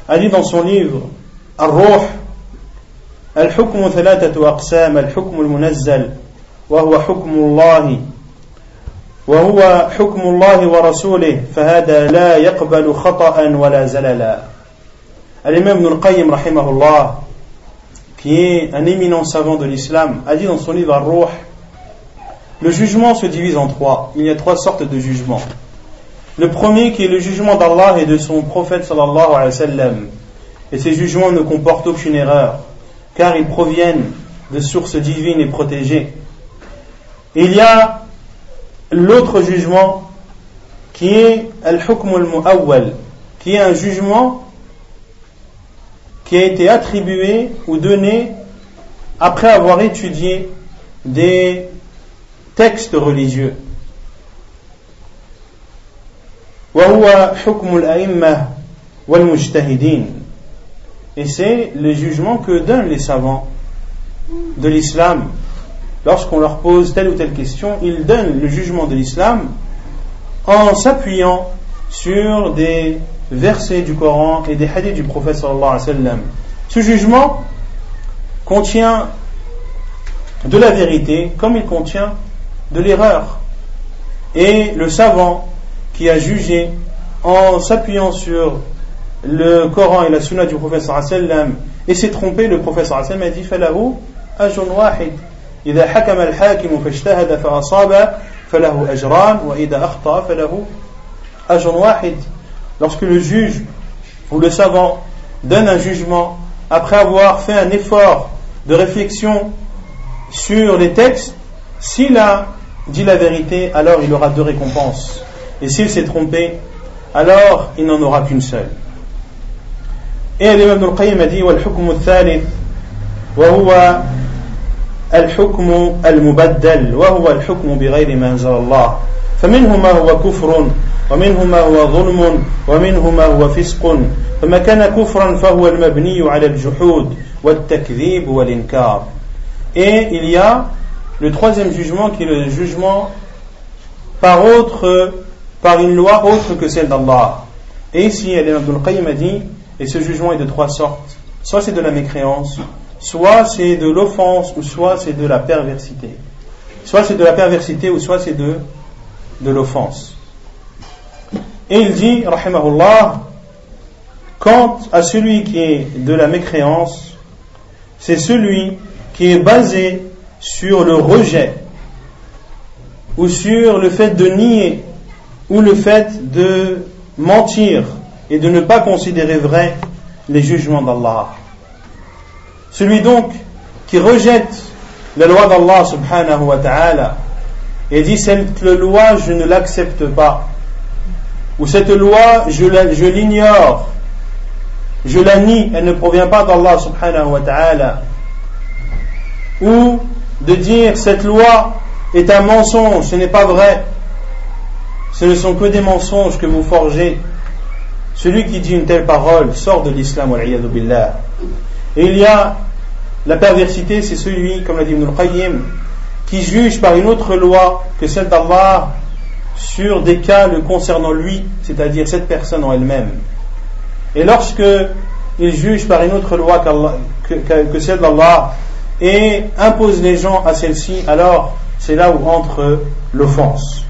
A: a dit dans son livre, Al-Ruh, Al-Hukm Thalatatu Aqsam, Al-Hukm Al-Munazzal, وهو حكم الله وهو حكم الله ورسوله فهذا لا يقبل خطأ ولا زللا الإمام ابن القيم رحمه الله qui est un éminent savant de l'islam, a dit dans son livre Ar-Ruh Le jugement se divise en trois. Il y a trois sortes de jugements. Le premier qui est le jugement d'Allah et de son prophète sallallahu alayhi wa sallam. Et ces jugements ne comportent aucune erreur, car ils proviennent de sources divines et protégées. Il y a l'autre jugement qui est al-hukm al-mu'awwal, qui est un jugement qui a été attribué ou donné après avoir étudié des texte religieux. Et c'est le jugement que donnent les savants de l'islam lorsqu'on leur pose telle ou telle question, ils donnent le jugement de l'islam en s'appuyant sur des versets du Coran et des hadiths du prophète sallallahu alayhi wa. Ce jugement contient de la vérité comme il contient de l'erreur. Et le savant qui a jugé en s'appuyant sur le Coran et la sunna du prophète sallallahu et s'est trompé, le prophète sallallahu alayhi wa sallam a dit « Falahu ajun wahid » إذا حكم الحاكم فاجتهد فأصاب فله أجران وإذا أخطأ فله أجر واحد Lorsque le juge ou le savant donne un jugement après avoir fait un effort de réflexion sur les textes, s'il a dit la vérité, alors il aura deux récompenses. Et s'il s'est trompé, alors il n'en aura qu'une seule. Et l'imam Ibn al-Qayyim a dit والحكم الثالث وهو الحكم المبدل وهو الحكم بغير ما أنزل الله فمنه ما هو كفر ومنه ما هو ظلم ومنه ما هو فسق فما كان كفرا فهو المبني على الجحود والتكذيب والإنكار Et il y a le troisième jugement qui est le jugement par autre, par une loi autre que celle d'Allah. Et ici, Abdul Qayyim a dit, et ce jugement est de trois sortes. Soit c'est de la mécréance, soit c'est de l'offense, ou soit c'est de la perversité. Soit c'est de la perversité, ou soit c'est de, l'offense. Et il dit, rahimahullah, quant à celui qui est de la mécréance, c'est celui qui est basé sur le rejet ou sur le fait de nier ou le fait de mentir et de ne pas considérer vrai les jugements d'Allah. Celui donc qui rejette la loi d'Allah subhanahu wa ta'ala et dit cette loi je ne l'accepte pas ou cette loi je l'ignore je la nie elle ne provient pas d'Allah subhanahu wa ta'ala ou de dire cette loi est un mensonge, ce n'est pas vrai. Ce ne sont que des mensonges que vous forgez. Celui qui dit une telle parole sort de l'islam. Et il y a la perversité, c'est celui, comme l'a dit Ibn qayyim qui juge par une autre loi que celle d'Allah sur des cas le concernant lui, c'est-à-dire cette personne en elle-même. Et lorsque il juge par une autre loi que, celle d'Allah et impose les gens à celle-ci, alors c'est là où entre l'offense.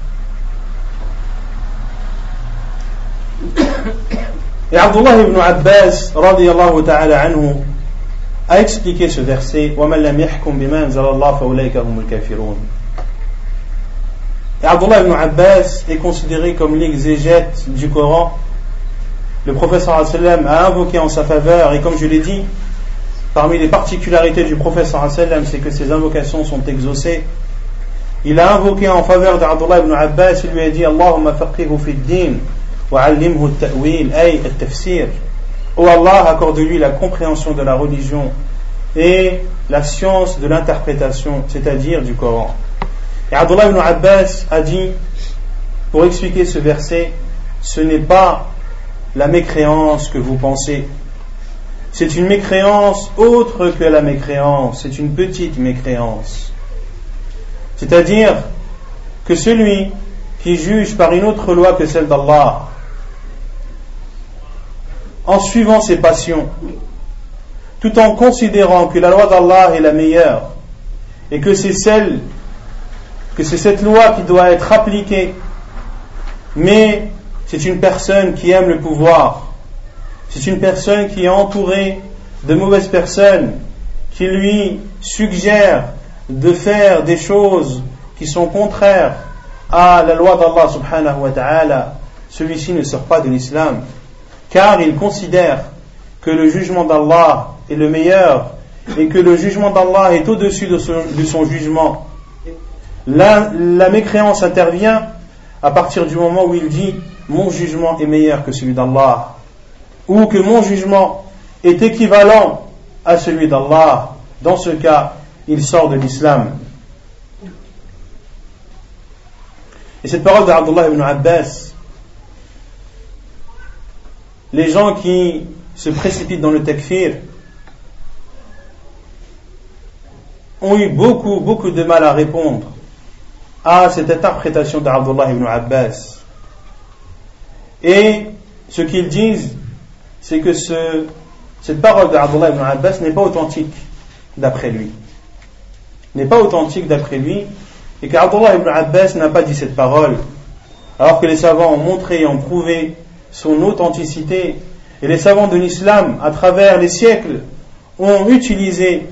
A: Et Abdullah ibn Abbas, radiallahu ta'ala a expliqué ce verset Et Abdullah ibn Abbas est considéré comme l'exégète du Coran. Le professeur sallam a invoqué en sa faveur, et comme je l'ai dit, parmi les particularités du professeur sallam, c'est que ses invocations sont exaucées. Il a invoqué en faveur d'Abdullah ibn Abbas, il lui a dit Allahumma faqihu fi din wa allimhu at-ta'wil, ay at-tafsir. Ô oh Allah, accorde-lui la compréhension de la religion et la science de l'interprétation, c'est-à-dire du Coran. Et Abdullah ibn Abbas a dit, pour expliquer ce verset, ce n'est pas la mécréance que vous pensez. C'est une mécréance autre que la mécréance, c'est une petite mécréance. C'est-à-dire que celui qui juge par une autre loi que celle d'Allah, en suivant ses passions, tout en considérant que la loi d'Allah est la meilleure et que c'est celle, que c'est cette loi qui doit être appliquée, mais c'est une personne qui aime le pouvoir, c'est une personne qui est entourée de mauvaises personnes qui lui suggèrent de faire des choses qui sont contraires à la loi d'Allah subhanahu wa ta'ala, celui-ci ne sort pas de l'islam car il considère que le jugement d'Allah est le meilleur et que le jugement d'Allah est au-dessus de, son, jugement. La, mécréance intervient à partir du moment où il dit mon jugement est meilleur que celui d'Allah ou que mon jugement est équivalent à celui d'Allah. Dans ce cas, il sort de l'islam. Et cette parole d'Abdullah ibn Abbas les gens qui se précipitent dans le takfir ont eu beaucoup, beaucoup de mal à répondre à cette interprétation d'Abdullah ibn Abbas. Et ce qu'ils disent, c'est que ce, cette parole d'Abdullah ibn Abbas n'est pas authentique d'après lui. N'est pas authentique d'après lui, et qu'Abdullah ibn Abbas n'a pas dit cette parole, alors que les savants ont montré et ont prouvé son authenticité. Et les savants de l'islam, à travers les siècles, ont utilisé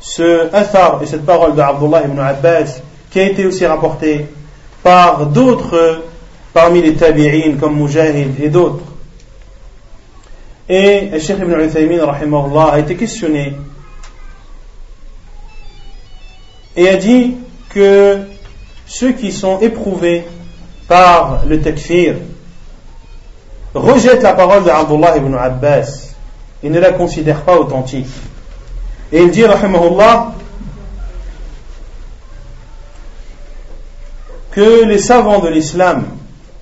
A: ce athar et cette parole d'Abdullah ibn Abbas, qui a été aussi rapportée par d'autres parmi les tabi'in comme Mujahid et d'autres. Et le Cheikh ibn Uthaymin a été questionné et a dit que ceux qui sont éprouvés par le takfir, rejette la parole d'Abdullah ibn Abbas et ne la considère pas authentique. Et il dit, rahimahullah, que les savants de l'islam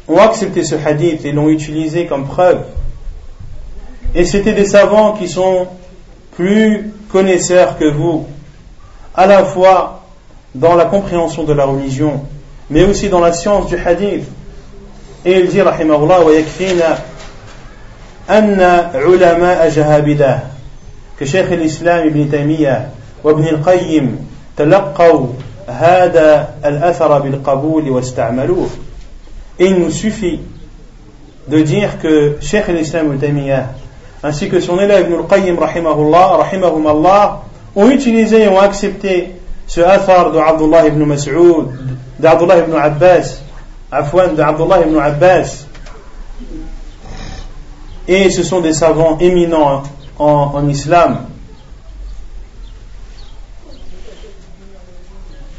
A: ont accepté ce hadith et l'ont utilisé comme preuve. Et c'était des savants qui sont plus connaisseurs que vous, à la fois dans la compréhension de la religion, mais aussi dans la science du hadith. Et il dit, rahimahullah, ويكفينا أن علماء جهابدة كشيخ الإسلام ابن تيمية وابن القيم تلقوا هذا الأثر بالقبول واستعملوه il nous suffit de dire que Cheikh l'Islam ibn Taymiyyah ainsi que son élève Ibn al-Qayyim rahimahullah, rahimahum Allah ont utilisé et ont accepté ce athar de Abdullah ibn Mas'ud, d'Abdullah ibn Abbas Afwan de Abdullah ibn Abbas. Et ce sont des savants éminents en, en islam.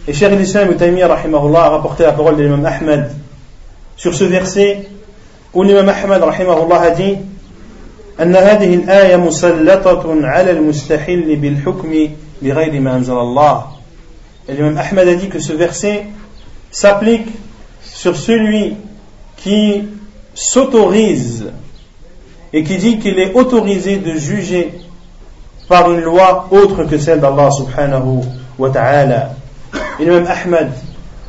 A: Et Cheikh l'Islam ibn Taymiyyah rahimahullah a rapporté la parole de l'imam Ahmed sur ce verset où l'imam Ahmed rahimahullah a dit أن هذه الآية مسلطة على المستحل بالحكم بغير ما أنزل الله. Et l'imam Ahmed a dit que ce verset s'applique sur celui qui s'autorise et qui dit qu'il est autorisé de juger par une loi autre que celle d'Allah subhanahu wa ta'ala. Et même Ahmed,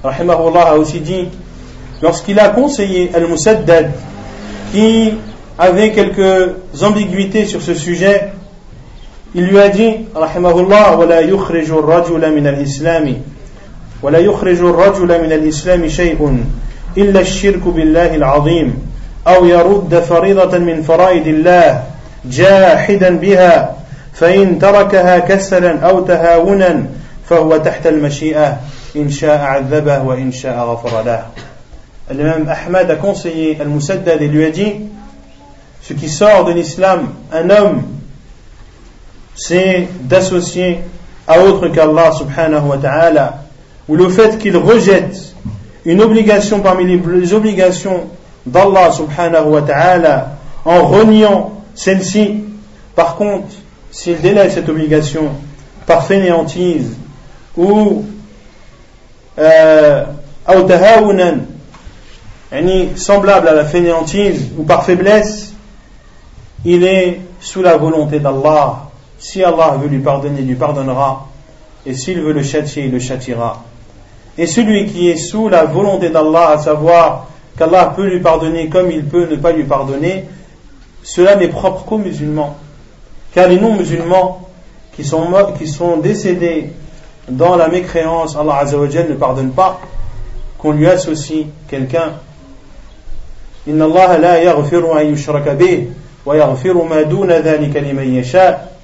A: rahimahullah, a aussi dit, lorsqu'il a conseillé Al-Musaddad, qui avait quelques ambiguïtés sur ce sujet, il lui a dit. ولا يخرج الرجل من الإسلام شيء إلا الشرك بالله العظيم أو يرد فريضة من فرائض الله جاحدا بها فإن تركها كسلا أو تهاونا فهو تحت المشيئة إن شاء عذبه وإن شاء غفر له. L'imam Ahmad a a dit Ce qui sort de l'islam, un homme, c'est d'associer à autre qu'Allah subhanahu wa ta'ala, ou le fait qu'il rejette une obligation parmi les obligations d'Allah subhanahu wa ta'ala en reniant celle-ci. Par contre, s'il délaisse cette obligation par fainéantise ou euh, semblable à la fainéantise ou par faiblesse, il est sous la volonté d'Allah. Si Allah veut lui pardonner, il lui pardonnera. Et s'il veut le châtier, il le châtiera. Et celui qui est sous la volonté d'Allah, à savoir qu'Allah peut lui pardonner comme il peut ne pas lui pardonner, cela n'est propre qu'aux musulmans. Car les non-musulmans qui sont, qui sont décédés dans la mécréance, Allah Azzawajal ne pardonne pas qu'on lui associe quelqu'un. إن الله لا يغفر أن يشرك به ويغفر ما دون ذلك لمن يشاء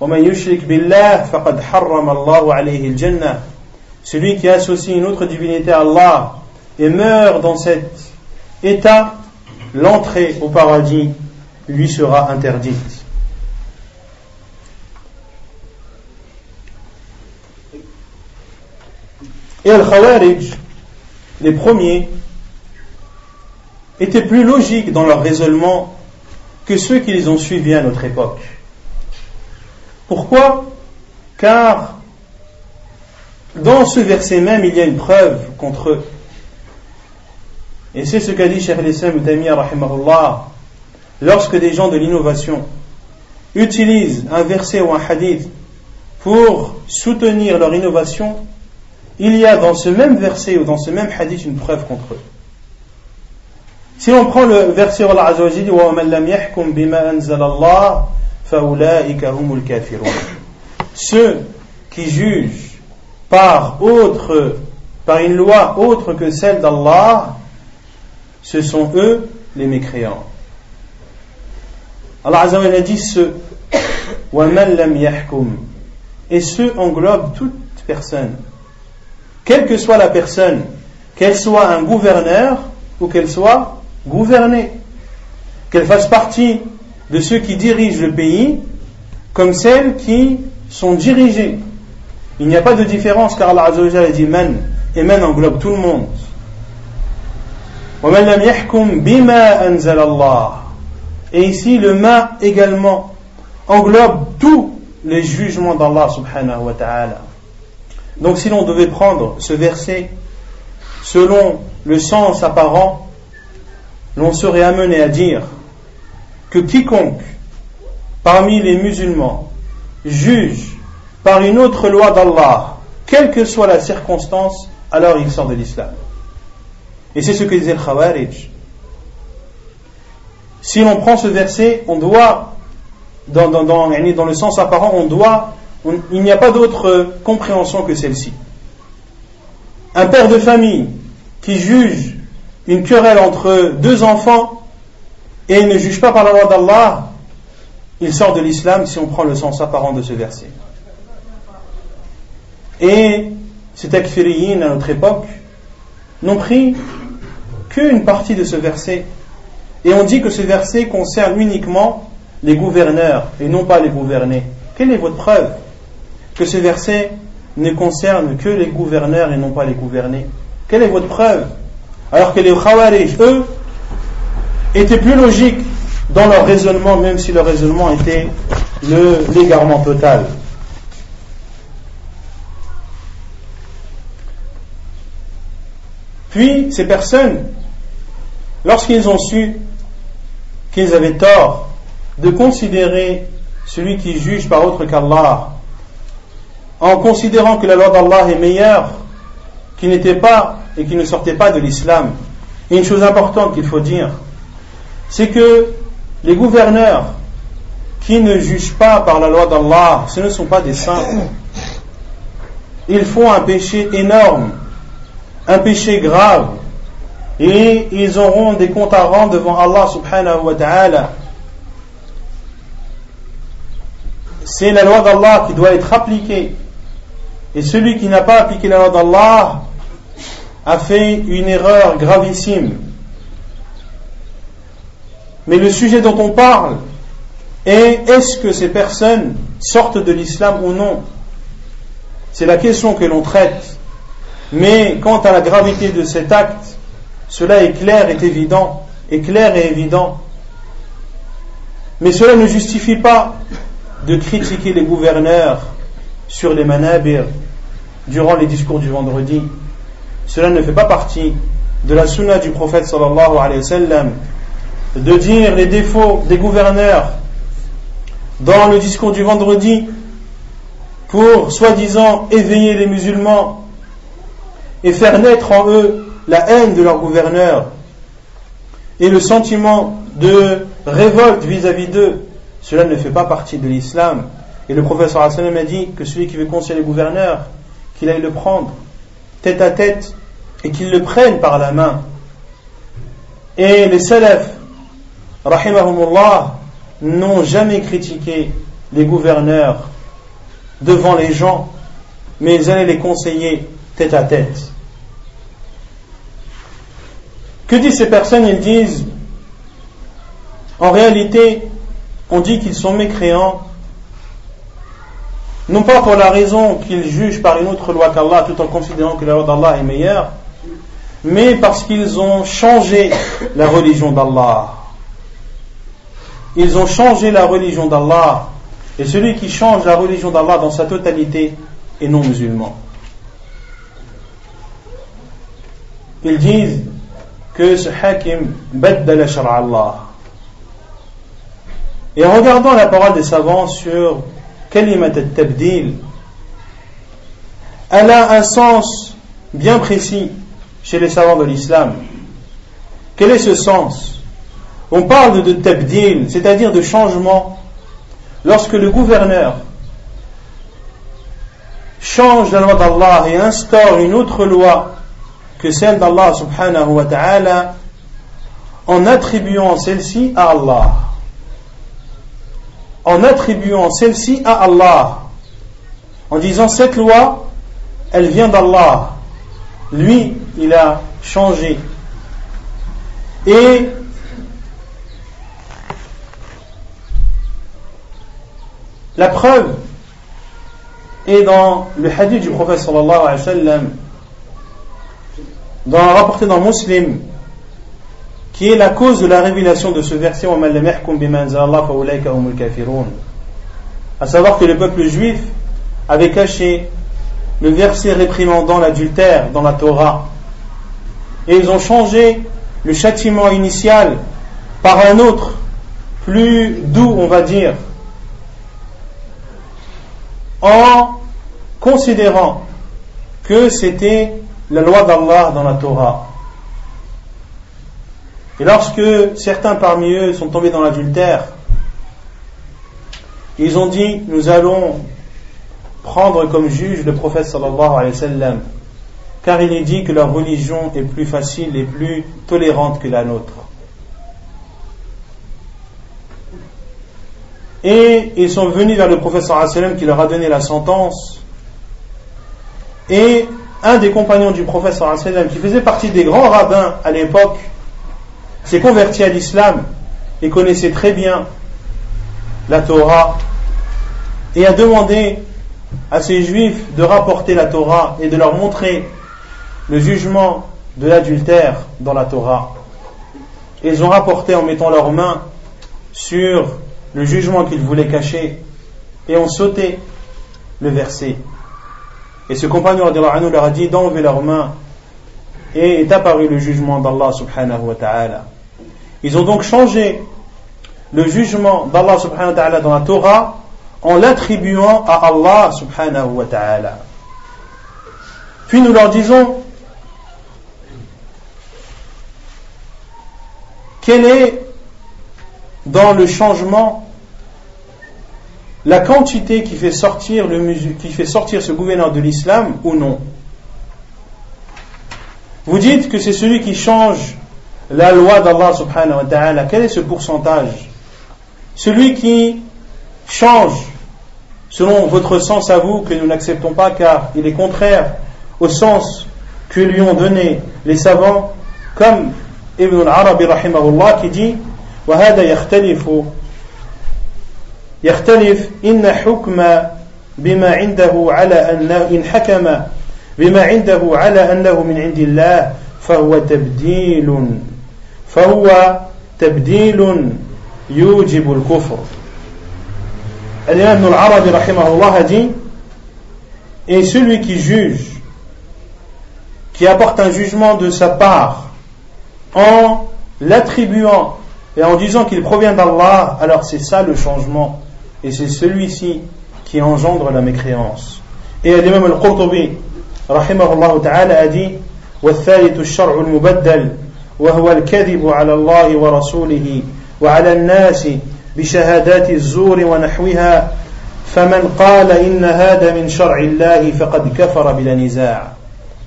A: ومن يشرك بالله فقد حرم الله عليه الجنة celui qui associe une autre divinité à Allah et meurt dans cet état, l'entrée au paradis lui sera interdite. Et Al-Khawarij, les premiers, étaient plus logiques dans leur raisonnement que ceux qui les ont suivis à notre époque. Pourquoi? Car dans ce verset même, il y a une preuve contre eux. Et c'est ce qu'a dit Cheikh al-Islam lorsque des gens de l'innovation utilisent un verset ou un hadith pour soutenir leur innovation, il y a dans ce même verset ou dans ce même hadith une preuve contre eux. Si on prend le verset où Allah dit Ceux qui jugent par autre, par une loi autre que celle d'Allah, ce sont eux les mécréants. Allah a dit ce et ce englobe toute personne. Quelle que soit la personne qu'elle soit un gouverneur ou qu'elle soit gouvernée qu'elle fasse partie de ceux qui dirigent le pays comme celles qui sont dirigées il n'y a pas de différence car Allah Azza a dit man et man englobe tout le monde. Et ici le ma également englobe tous les jugements d'Allah subhanahu wa ta'ala. Donc si l'on devait prendre ce verset selon le sens apparent, l'on serait amené à dire que quiconque parmi les musulmans juge par une autre loi d'Allah, quelle que soit la circonstance, alors il sort de l'islam. Et c'est ce que disait le Khawarij. Si l'on prend ce verset, on doit, dans, le sens apparent, on doit, il n'y a pas d'autre compréhension que celle-ci. Un père de famille qui juge une querelle entre deux enfants et ne juge pas par la loi d'Allah, il sort de l'islam si on prend le sens apparent de ce verset. Et ces takfiriyin à notre époque n'ont pris qu'une partie de ce verset. Et on dit que ce verset concerne uniquement les gouverneurs et non pas les gouvernés. Quelle est votre preuve que ce verset ne concerne que les gouverneurs et non pas les gouvernés? Quelle est votre preuve Alors que les Khawarij, eux, étaient plus logiques dans leur raisonnement, même si leur raisonnement était l'égarement total? Puis, ces personnes, lorsqu'ils ont su qu'ils avaient tort de considérer celui qui juge par autre qu'Allah, en considérant que la loi d'Allah est meilleure, qui n'était pas et qui ne sortait pas de l'islam, une chose importante qu'il faut dire, c'est que les gouverneurs qui ne jugent pas par la loi d'Allah, ce ne sont pas des saints. Ils font un péché énorme, un péché grave, et ils auront des comptes à rendre devant Allah subhanahu wa ta'ala. C'est la loi d'Allah qui doit être appliquée. Et celui qui n'a pas appliqué la loi d'Allah a fait une erreur gravissime. Mais le sujet dont on parle est est-ce que ces personnes sortent de l'islam ou non? C'est la question que l'on traite. Mais quant à la gravité de cet acte, cela est clair et évident, est clair et évident. Mais cela ne justifie pas de critiquer les gouverneurs sur les manabir durant les discours du vendredi. Cela ne fait pas partie de la sunna du prophète sallallahu alayhi wa sallam de dire les défauts des gouverneurs dans le discours du vendredi pour soi-disant éveiller les musulmans et faire naître en eux la haine de leur gouverneur et le sentiment de révolte vis-à-vis d'eux, cela ne fait pas partie de l'islam. Et le professeur Hassan a dit que celui qui veut conseiller les gouverneurs, qu'il aille le prendre tête à tête et qu'il le prenne par la main. Et les salafs, rahimahumullah, n'ont jamais critiqué les gouverneurs devant les gens, mais ils allaient les conseiller tête à tête. Que disent ces personnes? Ils disent, en réalité, on dit qu'ils sont mécréants, non pas pour la raison qu'ils jugent par une autre loi qu'Allah, tout en considérant que la loi d'Allah est meilleure, mais parce qu'ils ont changé la religion d'Allah. Ils ont changé la religion d'Allah. Et celui qui change la religion d'Allah dans sa totalité est non musulman. Ils disent que ce hakim baddala Allah. Et en regardant la parole des savants sur kalimat al-tabdil, elle a un sens bien précis chez les savants de l'islam. Quel est ce sens? On parle de tabdil, c'est-à-dire de changement, lorsque le gouverneur change la loi d'Allah et instaure une autre loi que celle d'Allah subhanahu wa ta'ala en attribuant celle-ci à Allah. En attribuant celle-ci à Allah. En disant cette loi, elle vient d'Allah. Lui, il a changé. Et la preuve est dans le hadith du prophète sallallahu alayhi wa sallam dans, rapporté dans Muslim, qui est la cause de la révélation de ce verset à savoir que le peuple juif avait caché le verset réprimandant l'adultère dans la Torah. Et ils ont changé le châtiment initial par un autre plus doux on va dire en considérant que c'était la loi d'Allah dans la Torah. Et lorsque certains parmi eux sont tombés dans l'adultère, ils ont dit Nous allons prendre comme juge le prophète sallallahu alayhi wa sallam, car il est dit que leur religion est plus facile et plus tolérante que la nôtre. Et ils sont venus vers le prophète sallallahu alayhi wa sallam qui leur a donné la sentence. Et un des compagnons du prophète qui faisait partie des grands rabbins à l'époque, s'est converti à l'islam et connaissait très bien la Torah et a demandé à ces juifs de rapporter la Torah et de leur montrer le jugement de l'adultère dans la Torah. Ils ont rapporté en mettant leurs mains sur le jugement qu'ils voulaient cacher et ont sauté le verset. Et ce compagnon leur a dit d'enlever leurs mains et est apparu le jugement d'Allah subhanahu wa ta'ala. Ils ont donc changé le jugement d'Allah subhanahu wa ta'ala dans la Torah en l'attribuant à Allah subhanahu wa ta'ala. Puis nous leur disons quel est dans le changement la quantité qui fait sortir, le, qui fait sortir ce gouverneur de l'islam ou non Vous dites que c'est celui qui change la loi d'Allah subhanahu wa ta'ala. Quel est ce pourcentage Celui qui change, selon votre sens à vous, que nous n'acceptons pas car il est contraire au sens que lui ont donné les savants, comme Ibn al-Arabi rahimahullah qui dit وهذا يختلف يختلف إن حكم بما عنده على أنه إن حكم بما عنده على أنه من عند الله فهو تبديل فهو تبديل يوجب الكفر الإمام ابن العربي رحمه الله dit et celui qui juge qui apporte un jugement de sa part en l'attribuant et en disant qu'il provient d'Allah, alors c'est ça le changement. Et c'est celui-ci qui engendre la mécréance. Et l'imam al-Qurtubi, rahimahullah ta'ala, a dit والثالث الشرع المبدل وهو الكذب على الله ورسوله وعلى الناس بشهادات الزور ونحوها فمن قال إن هذا من شرع الله فقد كفر بلا نزاع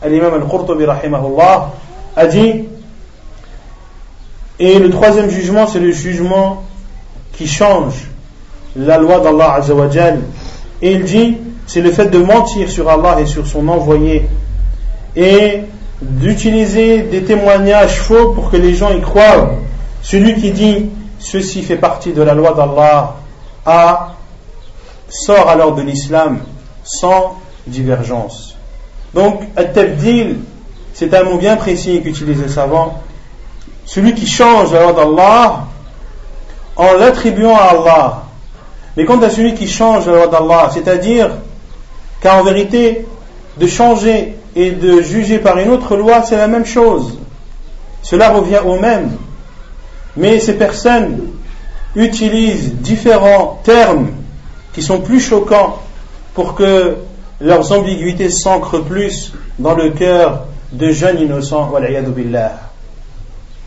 A: الإمام القرطبي رحمه الله a dit Et le troisième jugement, c'est le jugement qui change la loi d'Allah Azzawajal. Et il dit, c'est le fait de mentir sur Allah et sur son envoyé. Et d'utiliser des témoignages faux pour que les gens y croient. Celui qui dit, ceci fait partie de la loi d'Allah, a, sort alors de l'islam sans divergence. Donc, at-tabdil, c'est un mot bien précis qu'utilisent les savants celui qui change la loi d'Allah en l'attribuant à Allah. Mais quant à celui qui change la loi d'Allah, c'est-à-dire qu'en vérité, de changer et de juger par une autre loi, c'est la même chose. Cela revient au même. Mais ces personnes utilisent différents termes qui sont plus choquants pour que leurs ambiguïtés s'ancrent plus dans le cœur de jeunes innocents.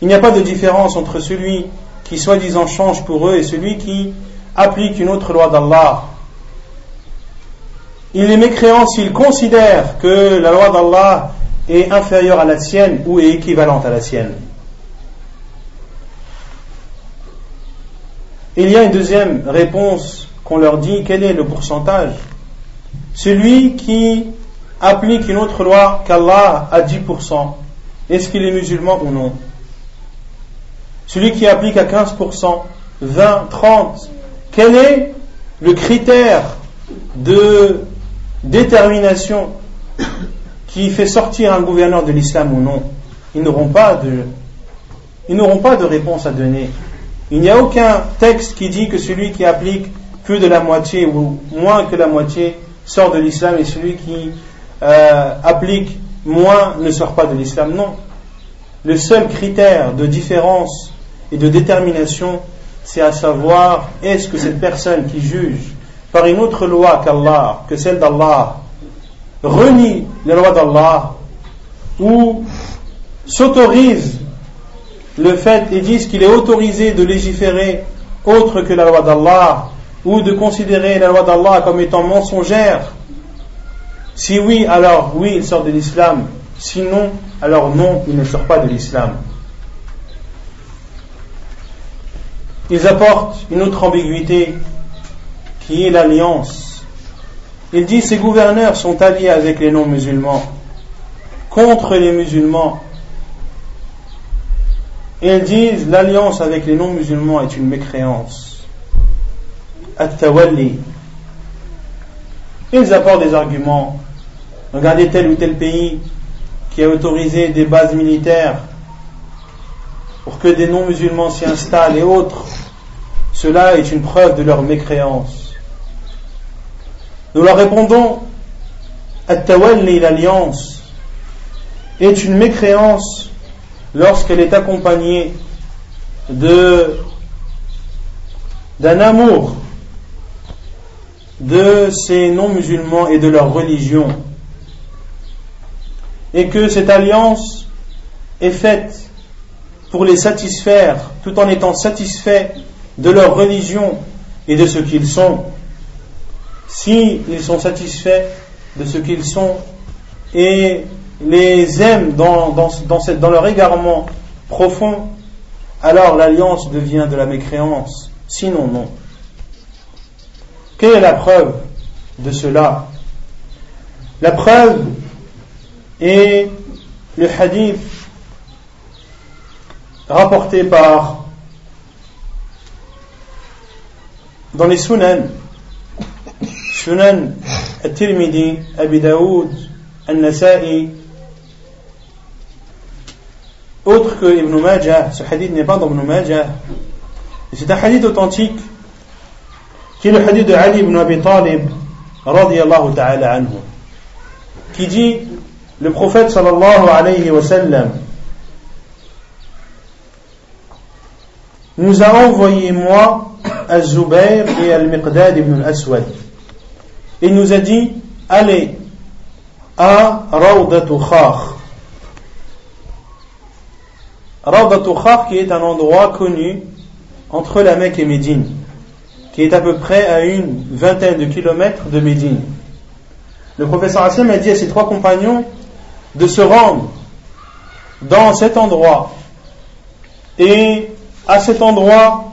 A: Il n'y a pas de différence entre celui qui soi-disant change pour eux et celui qui applique une autre loi d'Allah. Il est mécréant s'il considère que la loi d'Allah est inférieure à la sienne ou est équivalente à la sienne. Il y a une deuxième réponse qu'on leur dit, quel est le pourcentage? Celui qui applique une autre loi qu'Allah à 10%, est-ce qu'il est musulman ou non? Celui qui applique à 15%, 20, 30, quel est le critère de détermination qui fait sortir un gouverneur de l'islam ou non? Ils n'auront pas de, réponse à donner. Il n'y a aucun texte qui dit que celui qui applique plus de la moitié ou moins que la moitié sort de l'islam et celui qui euh, applique moins ne sort pas de l'islam. Non. Le seul critère de différence et de détermination, c'est à savoir est-ce que cette personne qui juge par une autre loi qu'Allah, que celle d'Allah, renie les lois d'Allah ou s'autorise le fait et disent qu'il est autorisé de légiférer autre que la loi d'Allah ou de considérer la loi d'Allah comme étant mensongère? Si oui, alors oui, il sort de l'islam. Sinon, alors non, il ne sort pas de l'islam. Ils apportent une autre ambiguïté qui est l'alliance. Ils disent ces gouverneurs sont alliés avec les non-musulmans, contre les musulmans. Ils disent l'alliance avec les non-musulmans est une mécréance. At-tawalli. Ils apportent des arguments. Regardez tel ou tel pays qui a autorisé des bases militaires pour que des non-musulmans s'y installent et autres, cela est une preuve de leur mécréance. Nous leur répondons, At-tawalli, l'alliance, est une mécréance lorsqu'elle est accompagnée de d'un amour de ces non-musulmans et de leur religion, et que cette alliance est faite pour les satisfaire tout en étant satisfaits de leur religion et de ce qu'ils sont. s'ils sont satisfaits de ce qu'ils sont et les aiment dans, leur égarement profond, alors l'alliance devient de la mécréance. Sinon, non. Quelle est la preuve de cela? La preuve est le hadith rapporté par dans les sunan sunan al-Tirmidhi, Abi Daoud, al-Nasa'i autre que Ibn Majah ce hadith n'est pas dans Ibn Majah c'est un hadith authentique qui est le hadith de Ali ibn Abi Talib radiallahu ta'ala anhu qui dit le prophète sallallahu alayhi wa sallam nous a envoyé moi Al-Zubayr et Al-Miqdad ibn al-Aswad. Il nous a dit allez à Rawdatu Khar qui est un endroit connu entre la Mecque et Médine, qui est à peu près à une vingtaine de kilomètres de Médine. Le professeur Hassan a dit à ses trois compagnons de se rendre dans cet endroit et à cet endroit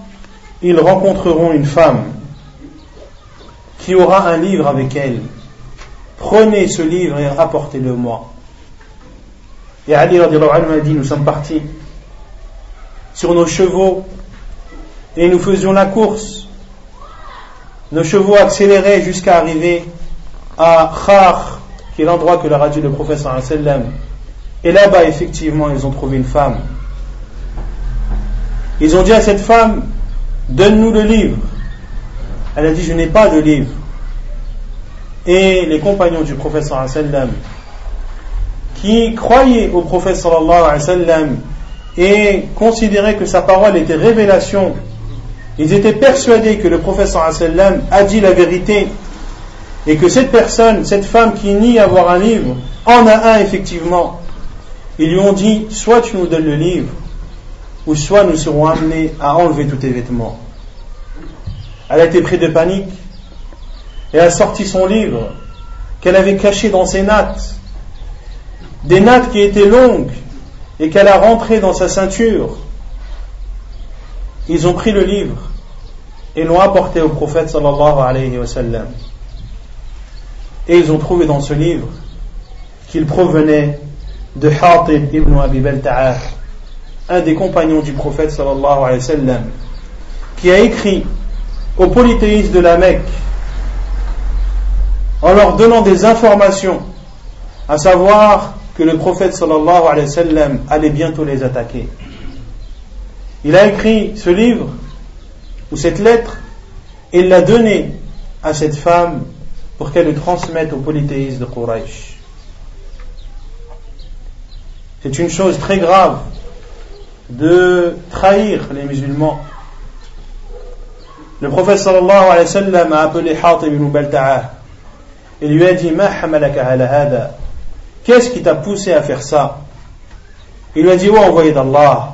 A: ils rencontreront une femme qui aura un livre avec elle. Prenez ce livre et apportez-le moi. Et Ali a dit, nous sommes partis sur nos chevaux et nous faisions la course. Nos chevaux accéléraient jusqu'à arriver à Khar, qui est l'endroit que leur a dit le professeur Et là-bas, effectivement, ils ont trouvé une femme. Ils ont dit à cette femme, donne-nous le livre. Elle a dit, je n'ai pas de livre. Et les compagnons du prophète sallam, qui croyaient au prophète sallam et considéraient que sa parole était révélation, ils étaient persuadés que le prophète sallam a dit la vérité et que cette personne, cette femme qui nie avoir un livre, en a un effectivement. Ils lui ont dit, soit tu nous donnes le livre, ou soit nous serons amenés à enlever tous tes vêtements. Elle a été prise de panique et a sorti son livre qu'elle avait caché dans ses nattes, des nattes qui étaient longues et qu'elle a rentré dans sa ceinture. Ils ont pris le livre et l'ont apporté au prophète sallallahu alayhi wa sallam. Et ils ont trouvé dans ce livre qu'il provenait de Hatib ibn Abi Balta'ah, un des compagnons du prophète qui a écrit aux polythéistes de la Mecque en leur donnant des informations, à savoir que le prophète sallallahu alayhi wa sallam allait bientôt les attaquer. Il a écrit ce livre ou cette lettre et l'a donné à cette femme pour qu'elle le transmette aux polythéistes de Quraysh. C'est une chose très grave de trahir les musulmans. Le prophète sallallahu alayhi wa sallam a appelé Hatib ibn Balta'a et lui a dit Ma hamalaka Qu'est-ce qui t'a poussé à faire ça? Il lui a dit Oh envoyé d'Allah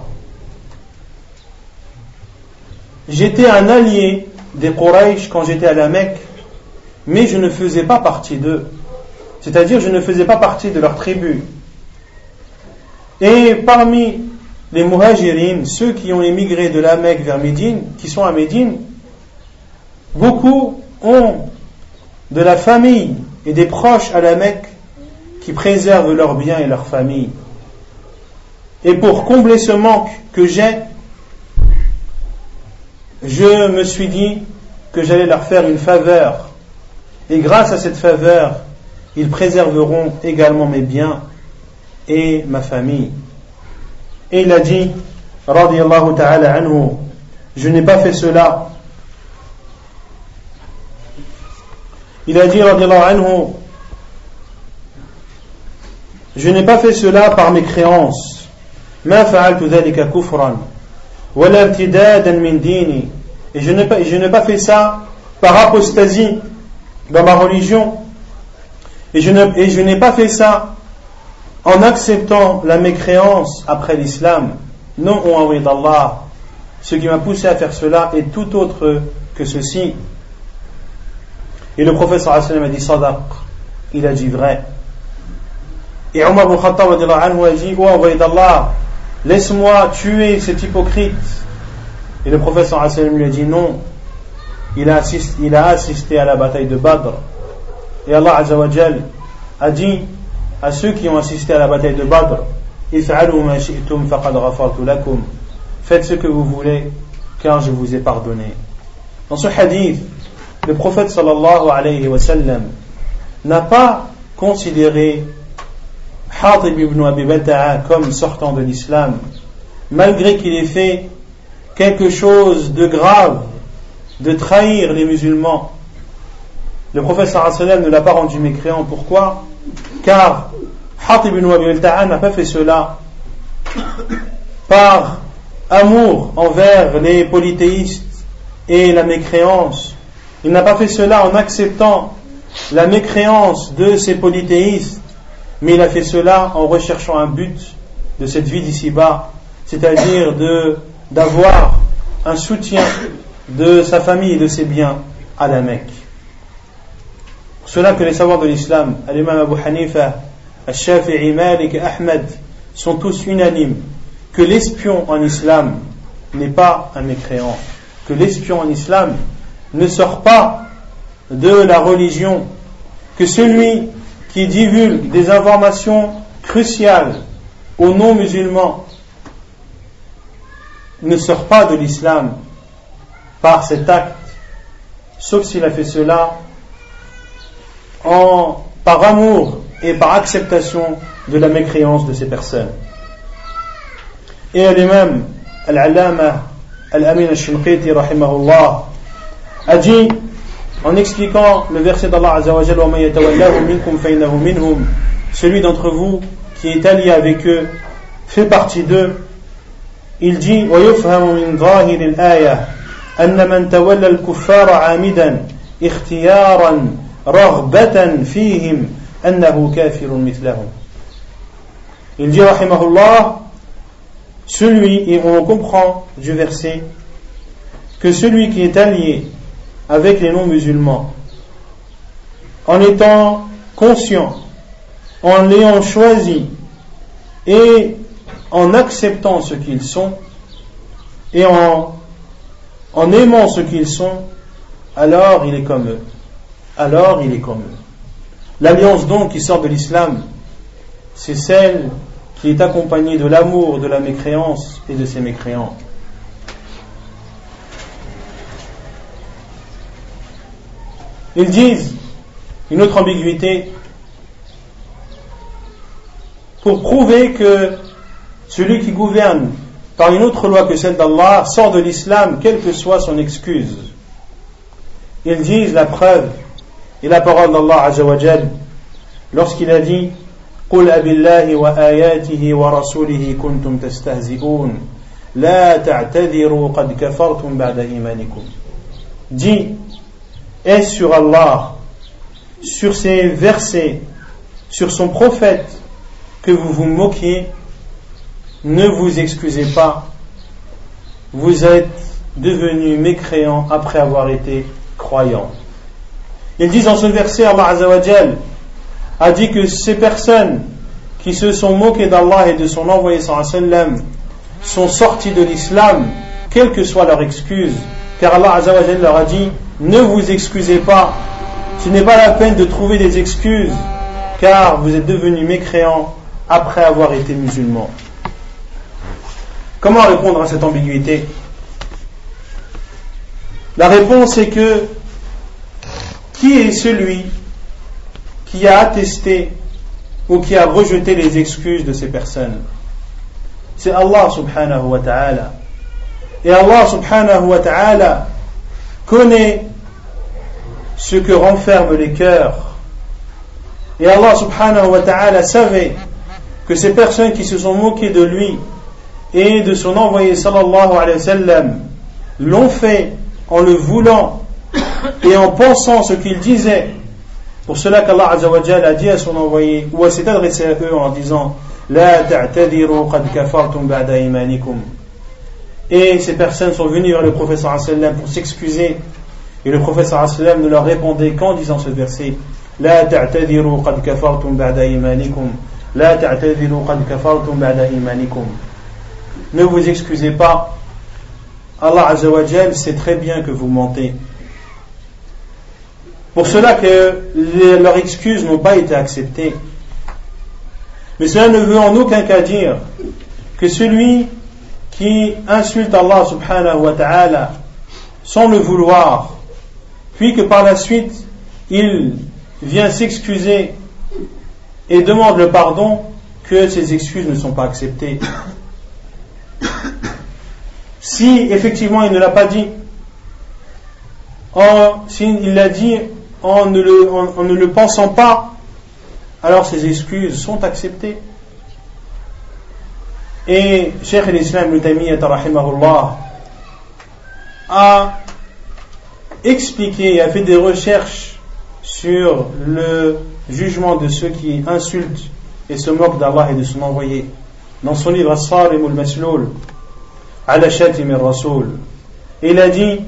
A: J'étais un allié des Quraysh quand j'étais à la Mecque mais je ne faisais pas partie d'eux. C'est-à-dire, je ne faisais pas partie de leur tribu. Et parmi les muhajirines, ceux qui ont émigré de la Mecque vers Médine, qui sont à Médine, beaucoup ont de la famille et des proches à la Mecque qui préservent leurs biens et leur famille. Et pour combler ce manque que j'ai, je me suis dit que j'allais leur faire une faveur et grâce à cette faveur, ils préserveront également mes biens et ma famille. Et il a dit, radiallahu ta'ala anhu, je n'ai pas fait cela. Il a dit, radiallahu anhu, je n'ai pas fait cela par mes créances. ما فعلت ذلك كفرا ولا ارتدادا من ديني et je n'ai pas fait ça par apostasie dans ma religion. Et je, n'ai pas fait ça en acceptant la mécréance après l'islam. Non, on envoyé d'Allah. Ce qui m'a poussé à faire cela est tout autre que ceci. Et le sallallahu a dit Sadaq, il a dit vrai. Et Omar ibn Khattab a dit Oh, envoyé d'Allah, laisse-moi tuer cet hypocrite. Et le sallallahu lui a dit Non, il a, il a assisté à la bataille de Badr. Et Allah a dit à ceux qui ont assisté à la bataille de Badr Faites ce que vous voulez, car je vous ai pardonné. Dans ce hadith, le prophète sallallahu alayhi wa n'a pas considéré Hatib ibn Abi Bata'a comme sortant de l'islam, malgré qu'il ait fait quelque chose de grave, de trahir les musulmans. Le prophète sallallahu alayhi wa ne l'a pas rendu mécréant. Pourquoi? Car Hatib ibn n'a pas fait cela par amour envers les polythéistes et la mécréance. Il n'a pas fait cela en acceptant la mécréance de ces polythéistes, mais il a fait cela en recherchant un but de cette vie d'ici-bas, c'est-à-dire d'avoir un soutien de sa famille et de ses biens à la Mecque. Cela que les savoirs de l'islam, l'imam Abu Hanifa, Al-Shafi'i, Malik et Ahmed, sont tous unanimes que l'espion en islam n'est pas un mécréant, que l'espion en islam ne sort pas de la religion, que celui qui divulgue des informations cruciales aux non-musulmans ne sort pas de l'islam par cet acte, sauf s'il a fait cela en, par amour et par acceptation de la mécréance de ces personnes. Et l'imam Al-Allama Al-Amin Al-Shinqiti rahimahullah a dit en expliquant le verset d'Allah Azzawajal celui d'entre vous qui est allié avec eux fait partie d'eux il dit ويفهم من ظاهر الآية أن من تولى الكفار عامدا اختيارا رغبة فيهم أنه كافر مثلهم il dit rahimahullah celui, et on comprend du verset, que celui qui est allié avec les non-musulmans, en étant conscient, en l'ayant choisi et en acceptant ce qu'ils sont et en, en aimant ce qu'ils sont, alors il est comme eux. Alors il est comme eux. L'alliance donc qui sort de l'islam, c'est celle qui est accompagné de l'amour de la mécréance et de ses mécréants. Ils disent une autre ambiguïté pour prouver que celui qui gouverne par une autre loi que celle d'Allah sort de l'islam, quelle que soit son excuse. Ils disent la preuve et la parole d'Allah lorsqu'il a dit قل أب الله وآياته ورسوله كنتم تستهزئون لا تعتذروا قد كفرتم بعد إيمانكم Dis, est sur Allah, sur ses versets, sur son prophète, que vous vous moquiez, ne vous excusez pas, vous êtes devenus mécréants après avoir été croyants. Ils disent en ce verset, Allah Azzawajal, a dit que ces personnes qui se sont moquées d'Allah et de son envoyé sallam sont sorties de l'islam, quelle que soit leur excuse, car Allah leur a dit ne vous excusez pas, ce n'est pas la peine de trouver des excuses, car vous êtes devenus mécréants après avoir été musulmans. Comment répondre à cette ambiguïté? La réponse est que qui est celui qui a attesté ou qui a rejeté les excuses de ces personnes? C'est Allah subhanahu wa ta'ala. Et Allah subhanahu wa ta'ala connaît ce que renferment les cœurs. Et Allah subhanahu wa ta'ala savait que ces personnes qui se sont moquées de lui et de son envoyé sallallahu alayhi wa sallam l'ont fait en le voulant et en pensant ce qu'ils disaient. Pour cela qu'Allah Azzawajal a dit à son envoyé, ou à s'est adressé à eux en disant La qad kafartum ba'da imanikum. Et ces personnes sont venues vers le professeur pour s'excuser. Et le professeur ne leur répondait qu'en disant ce verset La ta'tadiru qad kafartum ba'da imanikum. La ta'tadiru qad kafartum ba'da imanikum. Ne vous excusez pas. Allah Azzawajal sait très bien que vous mentez. Pour cela que leurs excuses n'ont pas été acceptées. Mais cela ne veut en aucun cas dire que celui qui insulte Allah subhanahu wa ta'ala sans le vouloir, puis que par la suite il vient s'excuser et demande le pardon, que ses excuses ne sont pas acceptées. Si effectivement il ne l'a pas dit, s'il l'a dit en ne, le, pensant pas, alors ses excuses sont acceptées. Et Cheikh l'Islam rahimahullah a expliqué et a fait des recherches sur le jugement de ceux qui insultent et se moquent d'Allah et de son envoyé. Dans son livre As-Sarim al-Masloul, Ala Shatim al-Rasoul, il a dit,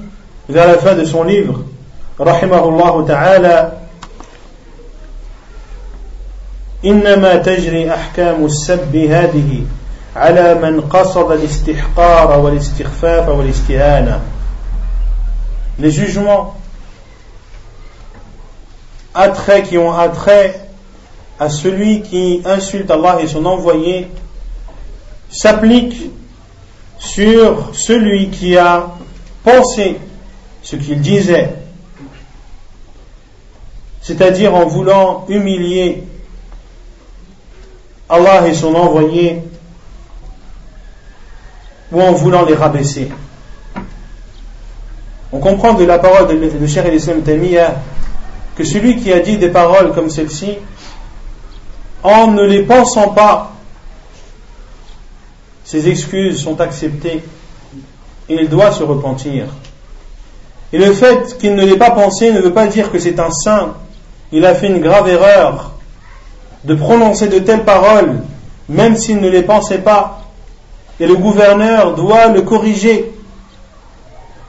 A: vers la fin de son livre, rahimahullah ta'ala, إنما تجري أحكام السب هذه على من قصد الاستحقار والاستخفاف والاستهانة les jugements attrait, qui ont attrait à celui qui insulte Allah et son envoyé s'appliquent sur celui qui a pensé ce qu'il disait, c'est-à-dire en voulant humilier Allah et son envoyé ou en voulant les rabaisser. On comprend de la parole de, de Cheikh el-Islam que celui qui a dit des paroles comme celle-ci, en ne les pensant pas, ses excuses sont acceptées et il doit se repentir. Et le fait qu'il ne l'ait pas pensé ne veut pas dire que c'est un saint. Il a fait une grave erreur de prononcer de telles paroles, même s'il ne les pensait pas et le gouverneur doit le corriger.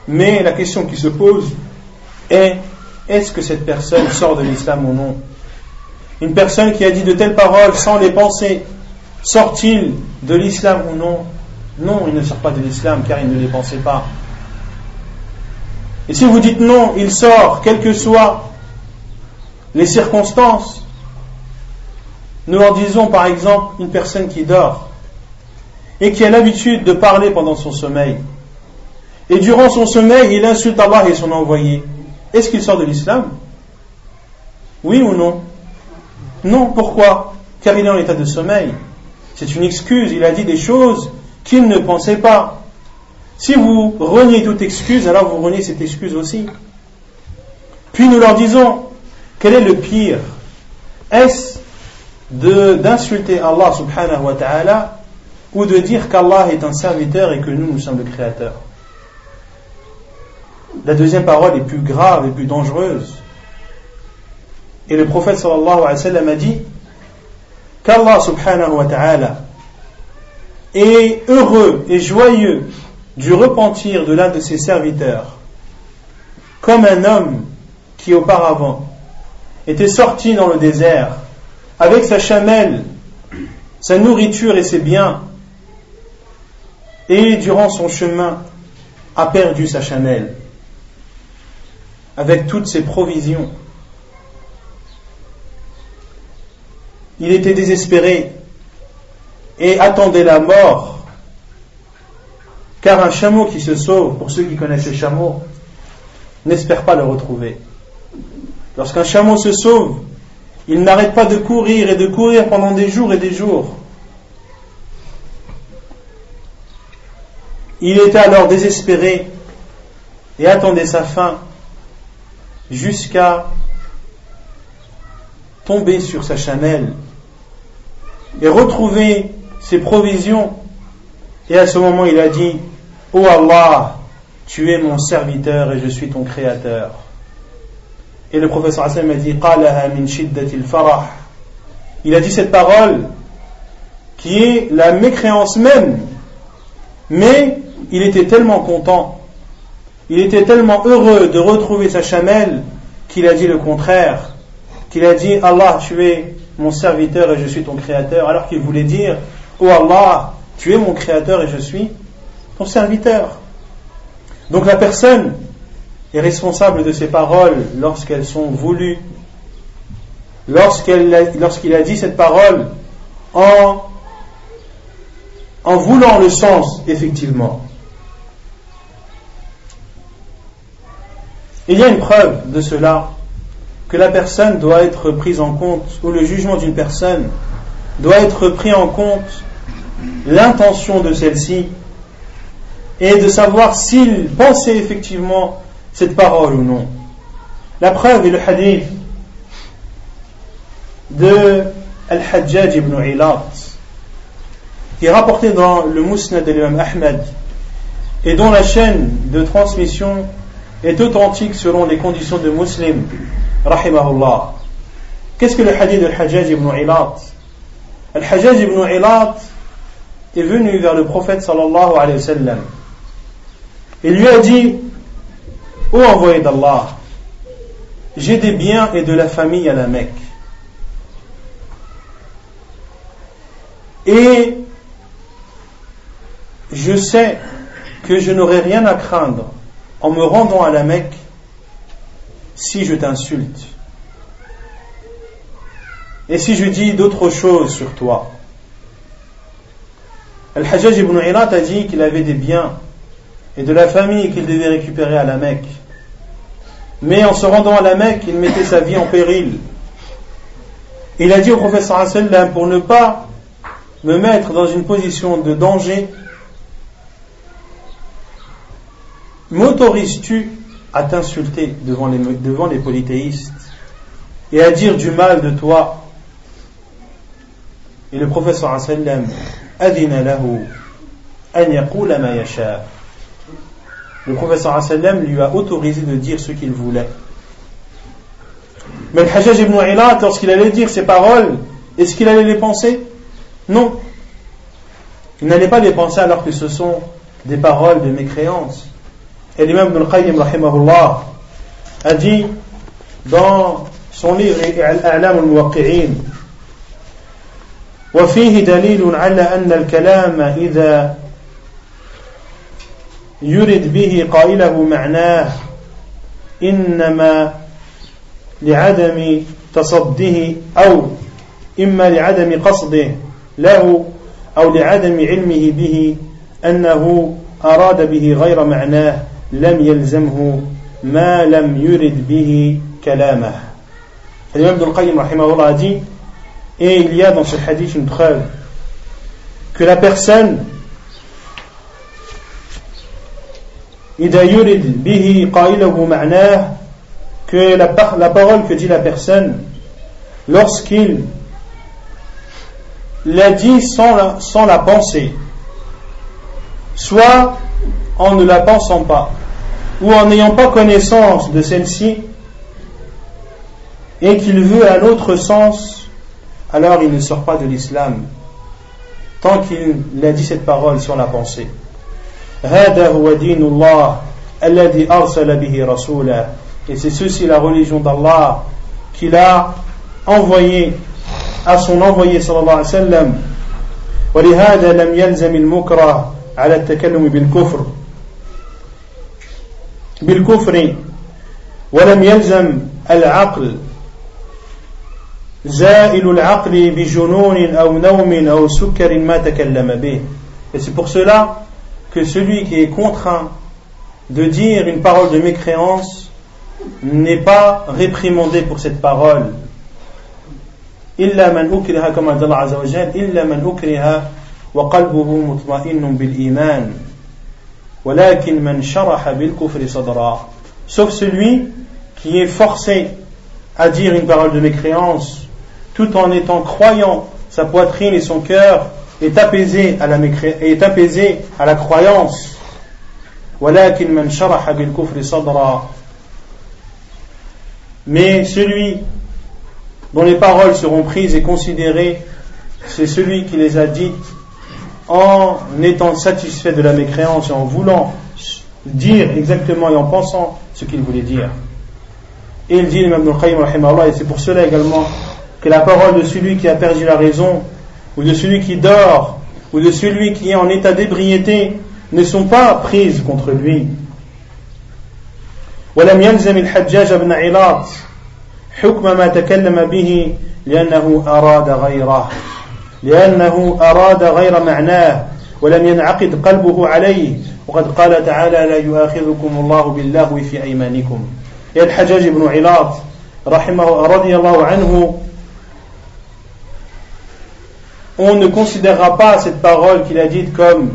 A: Mais la question qui se pose est est-ce que cette personne sort de l'islam ou non? Une personne qui a dit de telles paroles sans les penser, sort-il de l'islam ou non? Non, il ne sort pas de l'islam car il ne les pensait pas. Et si vous dites non, il sort, quelles que soient les circonstances, nous en disons par exemple une personne qui dort et qui a l'habitude de parler pendant son sommeil. Et durant son sommeil, il insulte Allah et son envoyé. Est-ce qu'il sort de l'islam? Oui ou non? Non, pourquoi? Car il est en état de sommeil. C'est une excuse, il a dit des choses qu'il ne pensait pas. Si vous reniez toute excuse, alors vous reniez cette excuse aussi. Puis nous leur disons, quel est le pire? Est-ce d'insulter Allah subhanahu wa ta'ala ou de dire qu'Allah est un serviteur et que nous, nous sommes le créateur? La deuxième parole est plus grave et plus dangereuse. Et le prophète sallallahu alayhi wa sallam a dit qu'Allah subhanahu wa ta'ala est heureux et joyeux du repentir de l'un de ses serviteurs, comme un homme qui auparavant était sorti dans le désert avec sa chamelle, sa nourriture et ses biens, et durant son chemin a perdu sa chamelle avec toutes ses provisions. Il était désespéré et attendait la mort, car un chameau qui se sauve, pour ceux qui connaissent les chameaux, n'espère pas le retrouver. Lorsqu'un chameau se sauve, il n'arrête pas de courir et de courir pendant des jours et des jours. Il était alors désespéré et attendait sa fin jusqu'à tomber sur sa chamelle et retrouver ses provisions. Et à ce moment, il a dit, oh Allah, tu es mon serviteur et je suis ton créateur. Et le professeur Hassan a dit, il a dit cette parole qui est la mécréance même, mais il était tellement content. Il était tellement heureux de retrouver sa chamelle qu'il a dit le contraire, qu'il a dit Allah, tu es mon serviteur et je suis ton créateur, alors qu'il voulait dire Oh Allah, tu es mon créateur et je suis ton serviteur. Donc la personne est responsable de ses paroles lorsqu'elles sont voulues, lorsqu'il a dit cette parole en, en voulant le sens, effectivement. Il y a une preuve de cela, que la personne doit être prise en compte, ou le jugement d'une personne doit être pris en compte l'intention de celle-ci et de savoir s'il pensait effectivement cette parole ou non. La preuve est le hadith de Al-Hajjaj ibn Ilat, qui est rapporté dans le Musnad de l'imam Ahmed et dont la chaîne de transmission est authentique selon les conditions de Muslim, rahimahullah. Qu'est-ce que le hadith de Al-Hajjaj ibn Ilat? Al-Hajjaj ibn Ilat est venu vers le prophète sallallahu alayhi wa sallam. Il lui a dit Ô envoyé d'Allah, j'ai des biens et de la famille à la Mecque. Et je sais que je n'aurai rien à craindre en me rendant à la Mecque si je t'insulte. Et si je dis d'autres choses sur toi. Al-Hajjaj ibn Irat a dit qu'il avait des biens et de la famille qu'il devait récupérer à la Mecque. Mais en se rendant à la Mecque, il mettait sa vie en péril. Il a dit au professeur sallam pour ne pas me mettre dans une position de danger, m'autorises-tu à t'insulter devant les, polythéistes et à dire du mal de toi? Et le professeur sallam le professeur sallam lui a autorisé de dire ce qu'il voulait. Mais le Hajjaj ibn Ilat, lorsqu'il allait dire ces paroles, est-ce qu'il allait les penser Non. Il n'allait pas les penser alors que ce sont des paroles de mécréance. Et l'imam Ibn al-Qayyim, rahimahullah, a dit dans son livre Al-A'lam al-Muwaqqi'in وفيه دليل على أن الكلام إذا يرد به قائله معناه إنما لعدم تصده أو إما لعدم قصده له أو لعدم علمه به أنه أراد به غير معناه لم يلزمه ما لم يرد به كلامه. الإمام ابن القيم رحمه الله a dans ce hadith une preuve que la personne que la, la parole que dit la personne lorsqu'il l'a dit sans la, sans penser soit en ne la pensant pas ou en n'ayant pas connaissance de celle-ci et qu'il veut un autre sens alors il ne sort pas de l'islam tant qu'il a dit cette parole sur la pensée. Et c'est ceci la religion d'Allah qu'il a envoyé à son envoyé sallallahu alayhi wa sallam. ولهذا لم يلزم المكره على التكلم بالكفر بالكفر ولم يلزم العقل et c'est pour cela que celui qui est contraint de dire une parole de mécréance n'est pas réprimandé pour cette parole. إلا من أكره كما قال الله عز وجل إلا من أكره وقلبه مطمئن بالإيمان ولكن من شرح بالكفر صدرا sauf celui qui est forcé à dire une parole de mécréance tout en étant croyant, sa poitrine et son cœur est apaisé à la, est apaisé à la croyance. Mais celui dont les paroles seront prises et considérées, c'est celui qui les a dites en étant satisfait de la mécréance et en voulant dire exactement et en pensant ce qu'il voulait dire. Et il dit, et c'est pour cela également que la parole de celui qui a perdu la raison, ou de celui qui dort, ou de celui qui est en état d'ébriété, ne sont pas prises contre lui. ولم يلزم الحجاج بن علاط حكم ما تكلم به لأنه أراد غيره لأنه أراد غير معناه ولم ينعقد قلبه عليه وقد قال تعالى لا يؤاخذكم الله باللغو في أيمانكم يا الحجاج بن علاط رحمه رضي الله عنه on ne considérera pas cette parole qu'il a dite comme,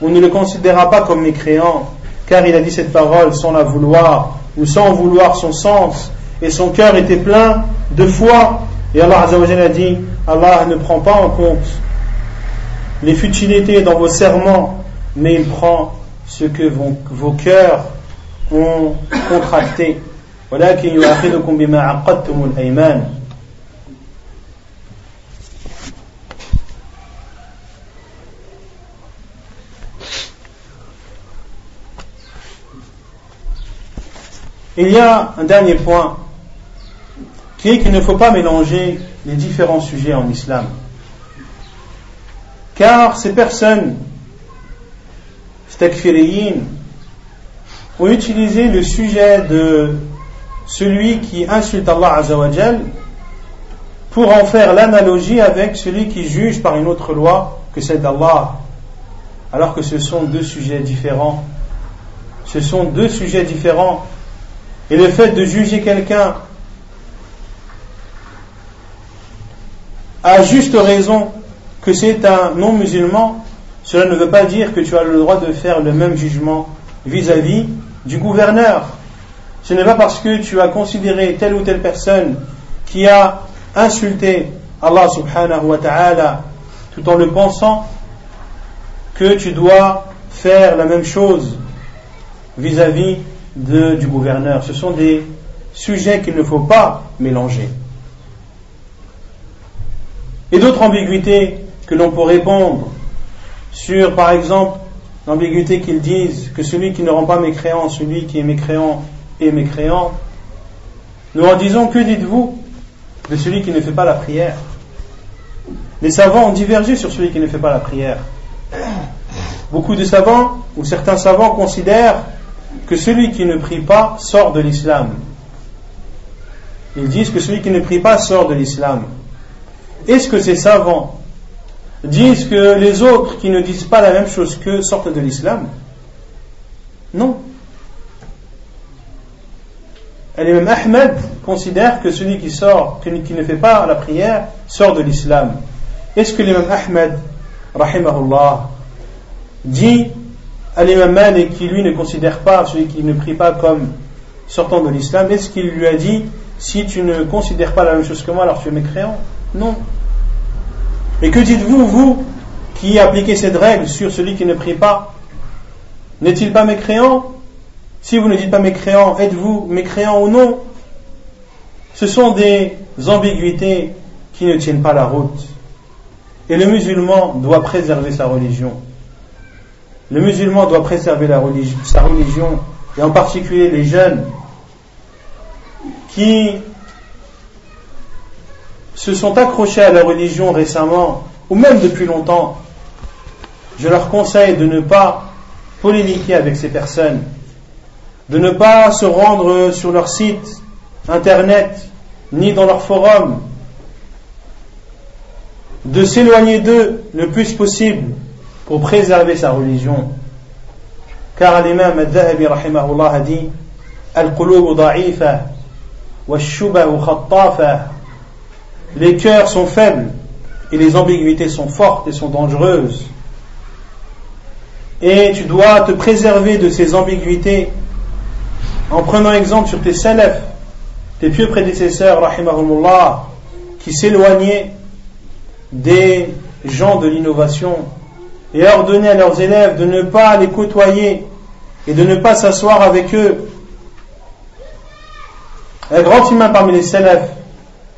A: on ne le considérera pas comme mécréant, car il a dit cette parole sans la vouloir, ou sans vouloir son sens, et son cœur était plein de foi. Et Allah a dit, Allah ne prend pas en compte les futilités dans vos serments, mais il prend ce que vos, vos cœurs ont contracté. Il y a un dernier point qui est qu'il ne faut pas mélanger les différents sujets en islam. Car ces personnes, stakfiriyin, ont utilisé le sujet de celui qui insulte Allah Azzawajal pour en faire l'analogie avec celui qui juge par une autre loi que celle d'Allah, alors que ce sont deux sujets différents. Ce sont deux sujets différents et le fait de juger quelqu'un à juste raison que c'est un non-musulman, cela ne veut pas dire que tu as le droit de faire le même jugement vis-à-vis du gouverneur. Ce n'est pas parce que tu as considéré telle ou telle personne qui a insulté Allah subhanahu wa ta'ala tout en le pensant que tu dois faire la même chose vis-à-vis du gouverneur. Ce sont des sujets qu'il ne faut pas mélanger. Et d'autres ambiguïtés que l'on peut répondre sur, par exemple, l'ambiguïté qu'ils disent que celui qui ne rend pas mécréant, celui qui est mécréant est mécréant. Nous en disons, que dites-vous de celui qui ne fait pas la prière? Les savants ont divergé sur celui qui ne fait pas la prière. Beaucoup de savants, ou certains savants considèrent que celui qui ne prie pas sort de l'islam. Ils disent que celui qui ne prie pas sort de l'islam. Est-ce que ces savants disent que les autres qui ne disent pas la même chose qu'eux sortent de l'islam? Non. L'imam Ahmed considère que celui qui sort, qui ne fait pas la prière, sort de l'islam. Est-ce que l'imam Ahmed, rahimahullah, dit Al-Imam Malik, qui lui ne considère pas celui qui ne prie pas comme sortant de l'islam, est-ce qu'il lui a dit si tu ne considères pas la même chose que moi, alors tu es mécréant? Non. Et que dites-vous, vous, qui appliquez cette règle sur celui qui ne prie pas? N'est-il pas mécréant? Si vous ne dites pas mécréant, êtes-vous mécréant ou non? Ce sont des ambiguïtés qui ne tiennent pas la route. Et le musulman doit préserver sa religion. Le musulman doit préserver sa religion, et en particulier les jeunes qui se sont accrochés à la religion récemment, ou même depuis longtemps. Je leur conseille de ne pas polémiquer avec ces personnes, de ne pas se rendre sur leur site internet, ni dans leur forum, de s'éloigner d'eux le plus possible pour préserver sa religion. Car l'imam al-Dhahabi rahimahullah a dit Al-qulub Les cœurs sont faibles et les ambiguïtés sont fortes et sont dangereuses. Et tu dois te préserver de ces ambiguïtés en prenant exemple sur tes salafs, tes pieux prédécesseurs, rahimahumullah, qui s'éloignaient des gens de l'innovation, et ordonner à leurs élèves de ne pas les côtoyer et de ne pas s'asseoir avec eux. Un grand humain parmi les salafs,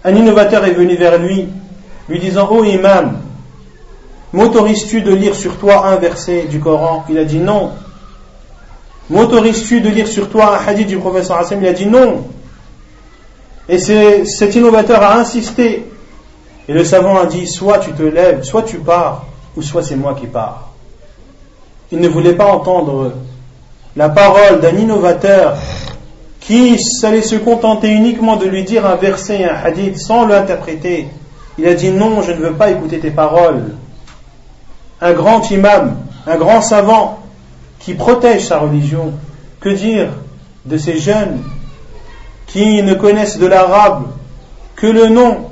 A: un innovateur est venu vers lui, lui disant Ô oh, imam, m'autorises-tu de lire sur toi un verset du Coran? Il a dit non. M'autorises-tu de lire sur toi un hadith du professeur Hassan Il a dit non. Et cet innovateur a insisté. Et le savant a dit soit tu te lèves, soit tu pars, ou soit c'est moi qui pars. Il ne voulait pas entendre la parole d'un innovateur qui allait se contenter uniquement de lui dire un verset, un hadith, sans l'interpréter. Il a dit non, je ne veux pas écouter tes paroles. Un grand imam, un grand savant qui protège sa religion, que dire de ces jeunes qui ne connaissent de l'arabe que le nom,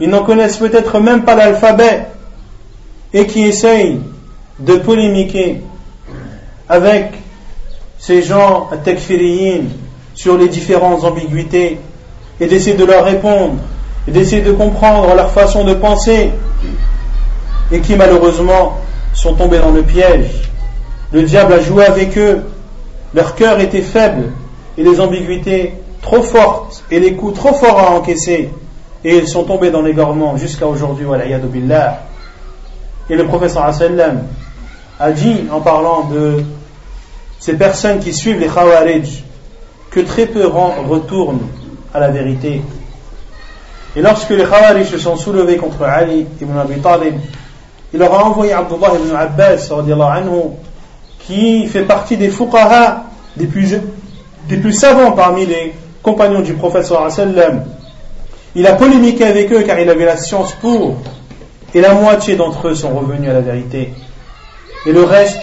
A: ils n'en connaissent peut-être même pas l'alphabet, et qui essayent de polémiquer avec ces gens takfiriyin sur les différentes ambiguïtés et d'essayer de leur répondre et d'essayer de comprendre leur façon de penser et qui malheureusement sont tombés dans le piège. Le diable a joué avec eux, leur cœur était faible et les ambiguïtés trop fortes et les coups trop forts à encaisser et ils sont tombés dans l'égorement jusqu'à aujourd'hui. Et le professeur a dit en parlant de ces personnes qui suivent les Khawarij que très peu retournent à la vérité. Et lorsque les Khawarij se sont soulevés contre Ali ibn Abi Talib, il leur a envoyé Abdullah ibn Abbas anhu, qui fait partie des fuqaha, des plus, savants parmi les compagnons du prophète. Il a polémiqué avec eux car il avait la science pour, et la moitié d'entre eux sont revenus à la vérité. Et le reste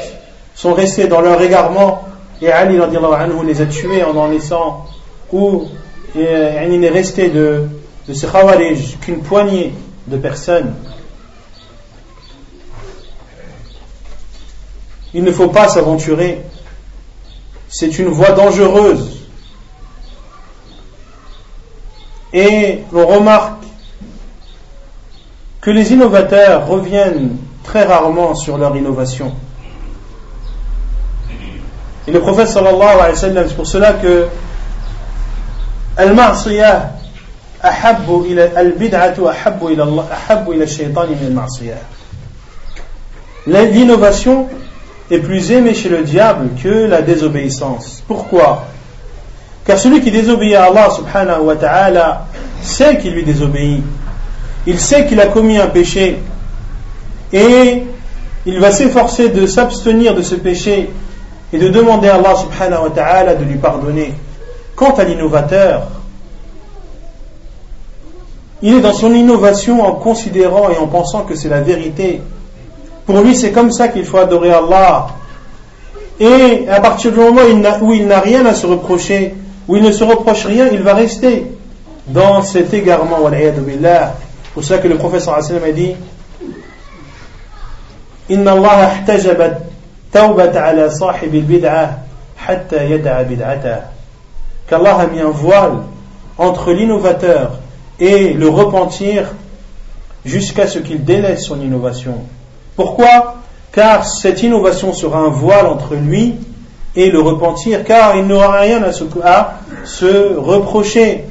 A: sont restés dans leur égarement et Ali anhu, les a tués en en laissant ou il n'est resté de, de ces khawarij qu'une poignée de personnes. Il ne faut pas s'aventurer. C'est une voie dangereuse. Et on remarque que les innovateurs reviennent très rarement sur leur innovation. Et le prophète sallallahu alayhi wa sallam, c'est pour cela que al-ma'siyah al-bid'atu al-ma'siyah. L'innovation est plus aimée chez le diable que la désobéissance. Pourquoi? Car celui qui désobéit à Allah subhanahu wa ta'ala sait qu'il lui désobéit. Il sait qu'il a commis un péché et il va s'efforcer de s'abstenir de ce péché et de demander à Allah subhanahu wa ta'ala de lui pardonner. Quant à l'innovateur, il est dans son innovation en considérant et en pensant que c'est la vérité. Pour lui, c'est comme ça qu'il faut adorer Allah. Et à partir du moment où il n'a rien à se reprocher, où il ne se reproche rien, il va rester dans cet égarement. C'est pour ça que le professeur a dit Inna Allah qu'Allah a mis un voile entre l'innovateur et le repentir jusqu'à ce qu'il délaisse son innovation. Pourquoi? Car cette innovation sera un voile entre lui et le repentir, car il n'aura rien à se, reprocher.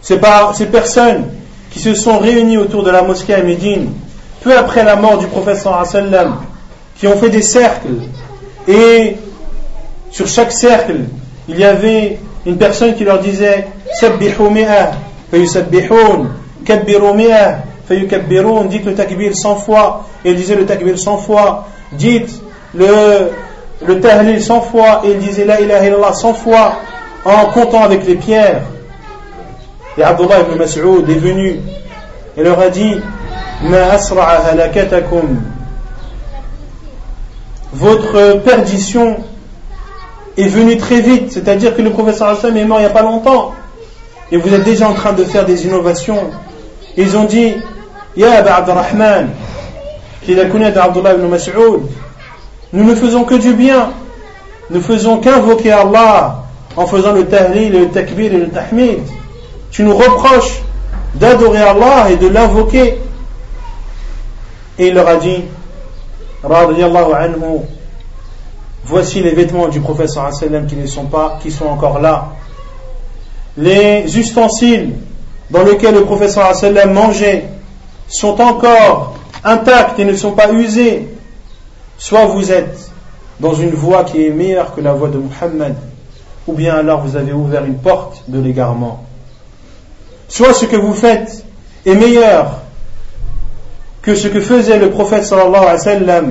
A: Ces, ces personnes qui se sont réunies autour de la mosquée à Médine, peu après la mort du professeur sallam, qui ont fait des cercles. Et sur chaque cercle, il y avait une personne qui leur disait. Dites le takbir 100 fois. Et il disait le takbir 100 fois. Dites le, le tahlil 100 fois. Et il disait la ilaha illallah 100 fois en comptant avec les pierres. Et Abdullah ibn Mas'ud est venu et leur a dit Ma asra'a halakatakum votre perdition est venue très vite, c'est-à-dire que le professeur Hassan est mort il n'y a pas longtemps, et vous êtes déjà en train de faire des innovations. Ils ont dit, Ya Abdurrahman, qui la kunna d'Abdullah ibn Mas'ud, nous ne faisons que du bien, nous faisons qu'invoquer Allah en faisant le tahlil, le takbir et le tahmid. Tu nous reproches d'adorer Allah et de l'invoquer. Et il leur a dit, voici les vêtements du professeur qui ne sont pas, qui sont encore là. Les ustensiles dans lesquels le professeur mangeait sont encore intacts et ne sont pas usés. Soit vous êtes dans une voie qui est meilleure que la voie de Muhammad, ou bien alors vous avez ouvert une porte de l'égarement. Soit ce que vous faites est meilleur que ce que faisait le prophète sallallahu alayhi wa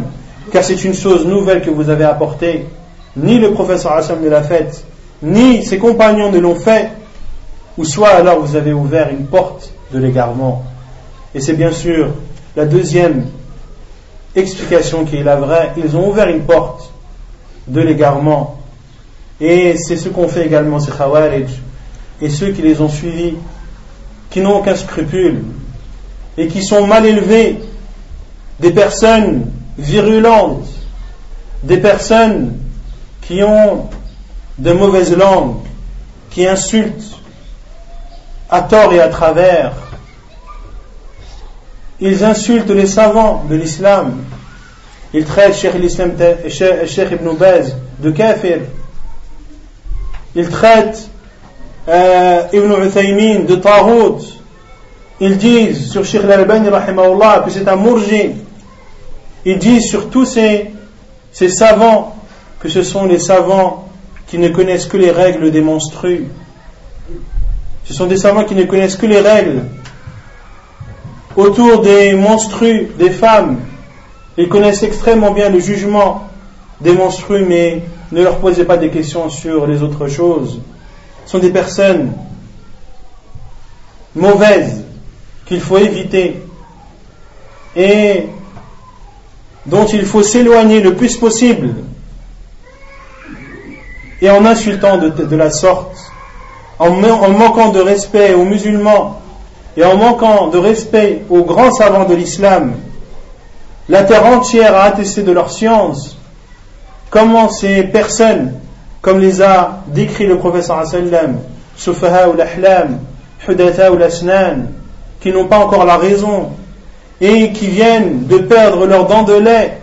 A: car c'est une chose nouvelle que vous avez apportée, ni le prophète sallallahu alayhi wa ne l'a faite, ni ses compagnons ne l'ont fait, ou soit alors vous avez ouvert une porte de l'égarement. Et c'est bien sûr la deuxième explication qui est la vraie. Ils ont ouvert une porte de l'égarement. Et c'est ce qu'ont fait également ces Khawarij et ceux qui les ont suivis, qui n'ont aucun scrupule et qui sont mal élevés, des personnes virulentes, des personnes qui ont de mauvaises langues, qui insultent à tort et à travers. Ils insultent les savants de l'islam. Ils traitent Cheikh, Ibn Baz de kafir. Ils traitent euh, Ibn Uthaymin de tarout. Ils disent sur Sheikh al-Albani que c'est un mourji. Ils disent sur tous ces, ces savants que ce sont les savants qui ne connaissent que les règles des monstrues. Ce sont des savants qui ne connaissent que les règles autour des monstrues, des femmes. Ils connaissent extrêmement bien le jugement des monstrues, mais ne leur posez pas des questions sur les autres choses. Sont des personnes mauvaises qu'il faut éviter et dont il faut s'éloigner le plus possible et en insultant de, la sorte, en, manquant de respect aux musulmans et en manquant de respect aux grands savants de l'islam, la terre entière a attesté de leur science. Comment ces personnes, comme les a décrit le professeur sallam, ou l'Ahlam, Hudatha ou l'Asnan, qui n'ont pas encore la raison et qui viennent de perdre leurs dents de lait,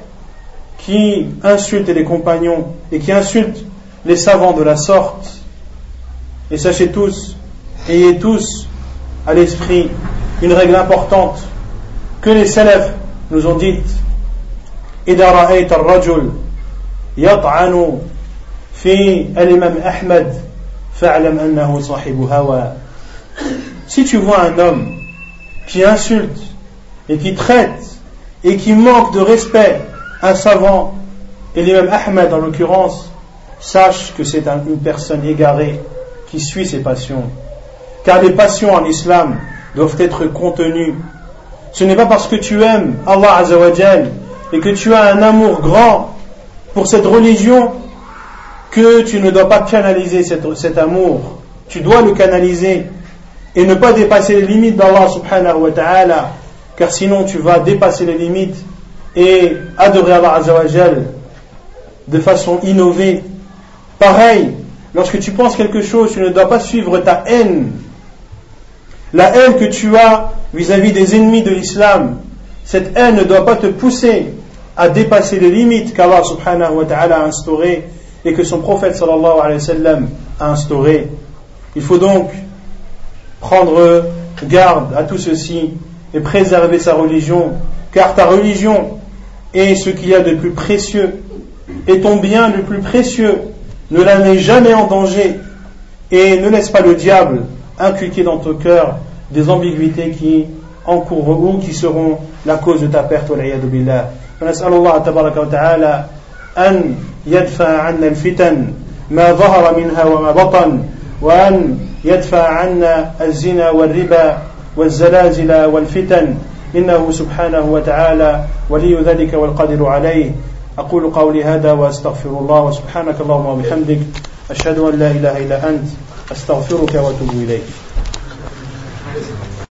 A: qui insultent les compagnons et qui insultent les savants de la sorte. Et sachez tous, ayez tous à l'esprit une règle importante que les salafs nous ont dite. في الإمام أحمد فاعلم أنه صاحب هوى Si tu vois un homme qui insulte et qui traite et qui manque de respect un savant, et l'imam Ahmed en l'occurrence, sache que c'est une personne égarée qui suit ses passions. Car les passions en islam doivent être contenues. Ce n'est pas parce que tu aimes Allah Azzawajal et que tu as un amour grand pour cette religion que tu ne dois pas canaliser cet, amour. Tu dois le canaliser et ne pas dépasser les limites d'Allah subhanahu wa ta'ala car sinon tu vas dépasser les limites et adorer Allah Azzawajal de façon innovée Pareil, lorsque tu penses quelque chose, tu ne dois pas suivre ta haine. La haine que tu as vis-à-vis des ennemis de l'islam, cette haine ne doit pas te pousser à dépasser les limites qu'Allah subhanahu wa ta'ala a instaurées et que son prophète sallallahu alayhi wa a instaurées. Il faut donc prendre garde à tout ceci et préserver sa religion, car ta religion est ce qu'il y a de plus précieux et ton bien le plus précieux ne la mets jamais en danger et ne laisse pas le diable inculquer dans ton cœur des ambiguïtés qui encourent ou qui seront la cause de ta perte أن يدفع عنا الفتن ما ظهر منها وما بطن وأن يدفع عنا الزنا والربا والزلازل والفتن. إنه سبحانه وتعالى ولي ذلك والقدر عليه. أقول قولي هذا وأستغفر الله وسبحانك اللهم وبحمدك. أشهد أن لا إله إلا أنت. أستغفرك وأتوب إليك.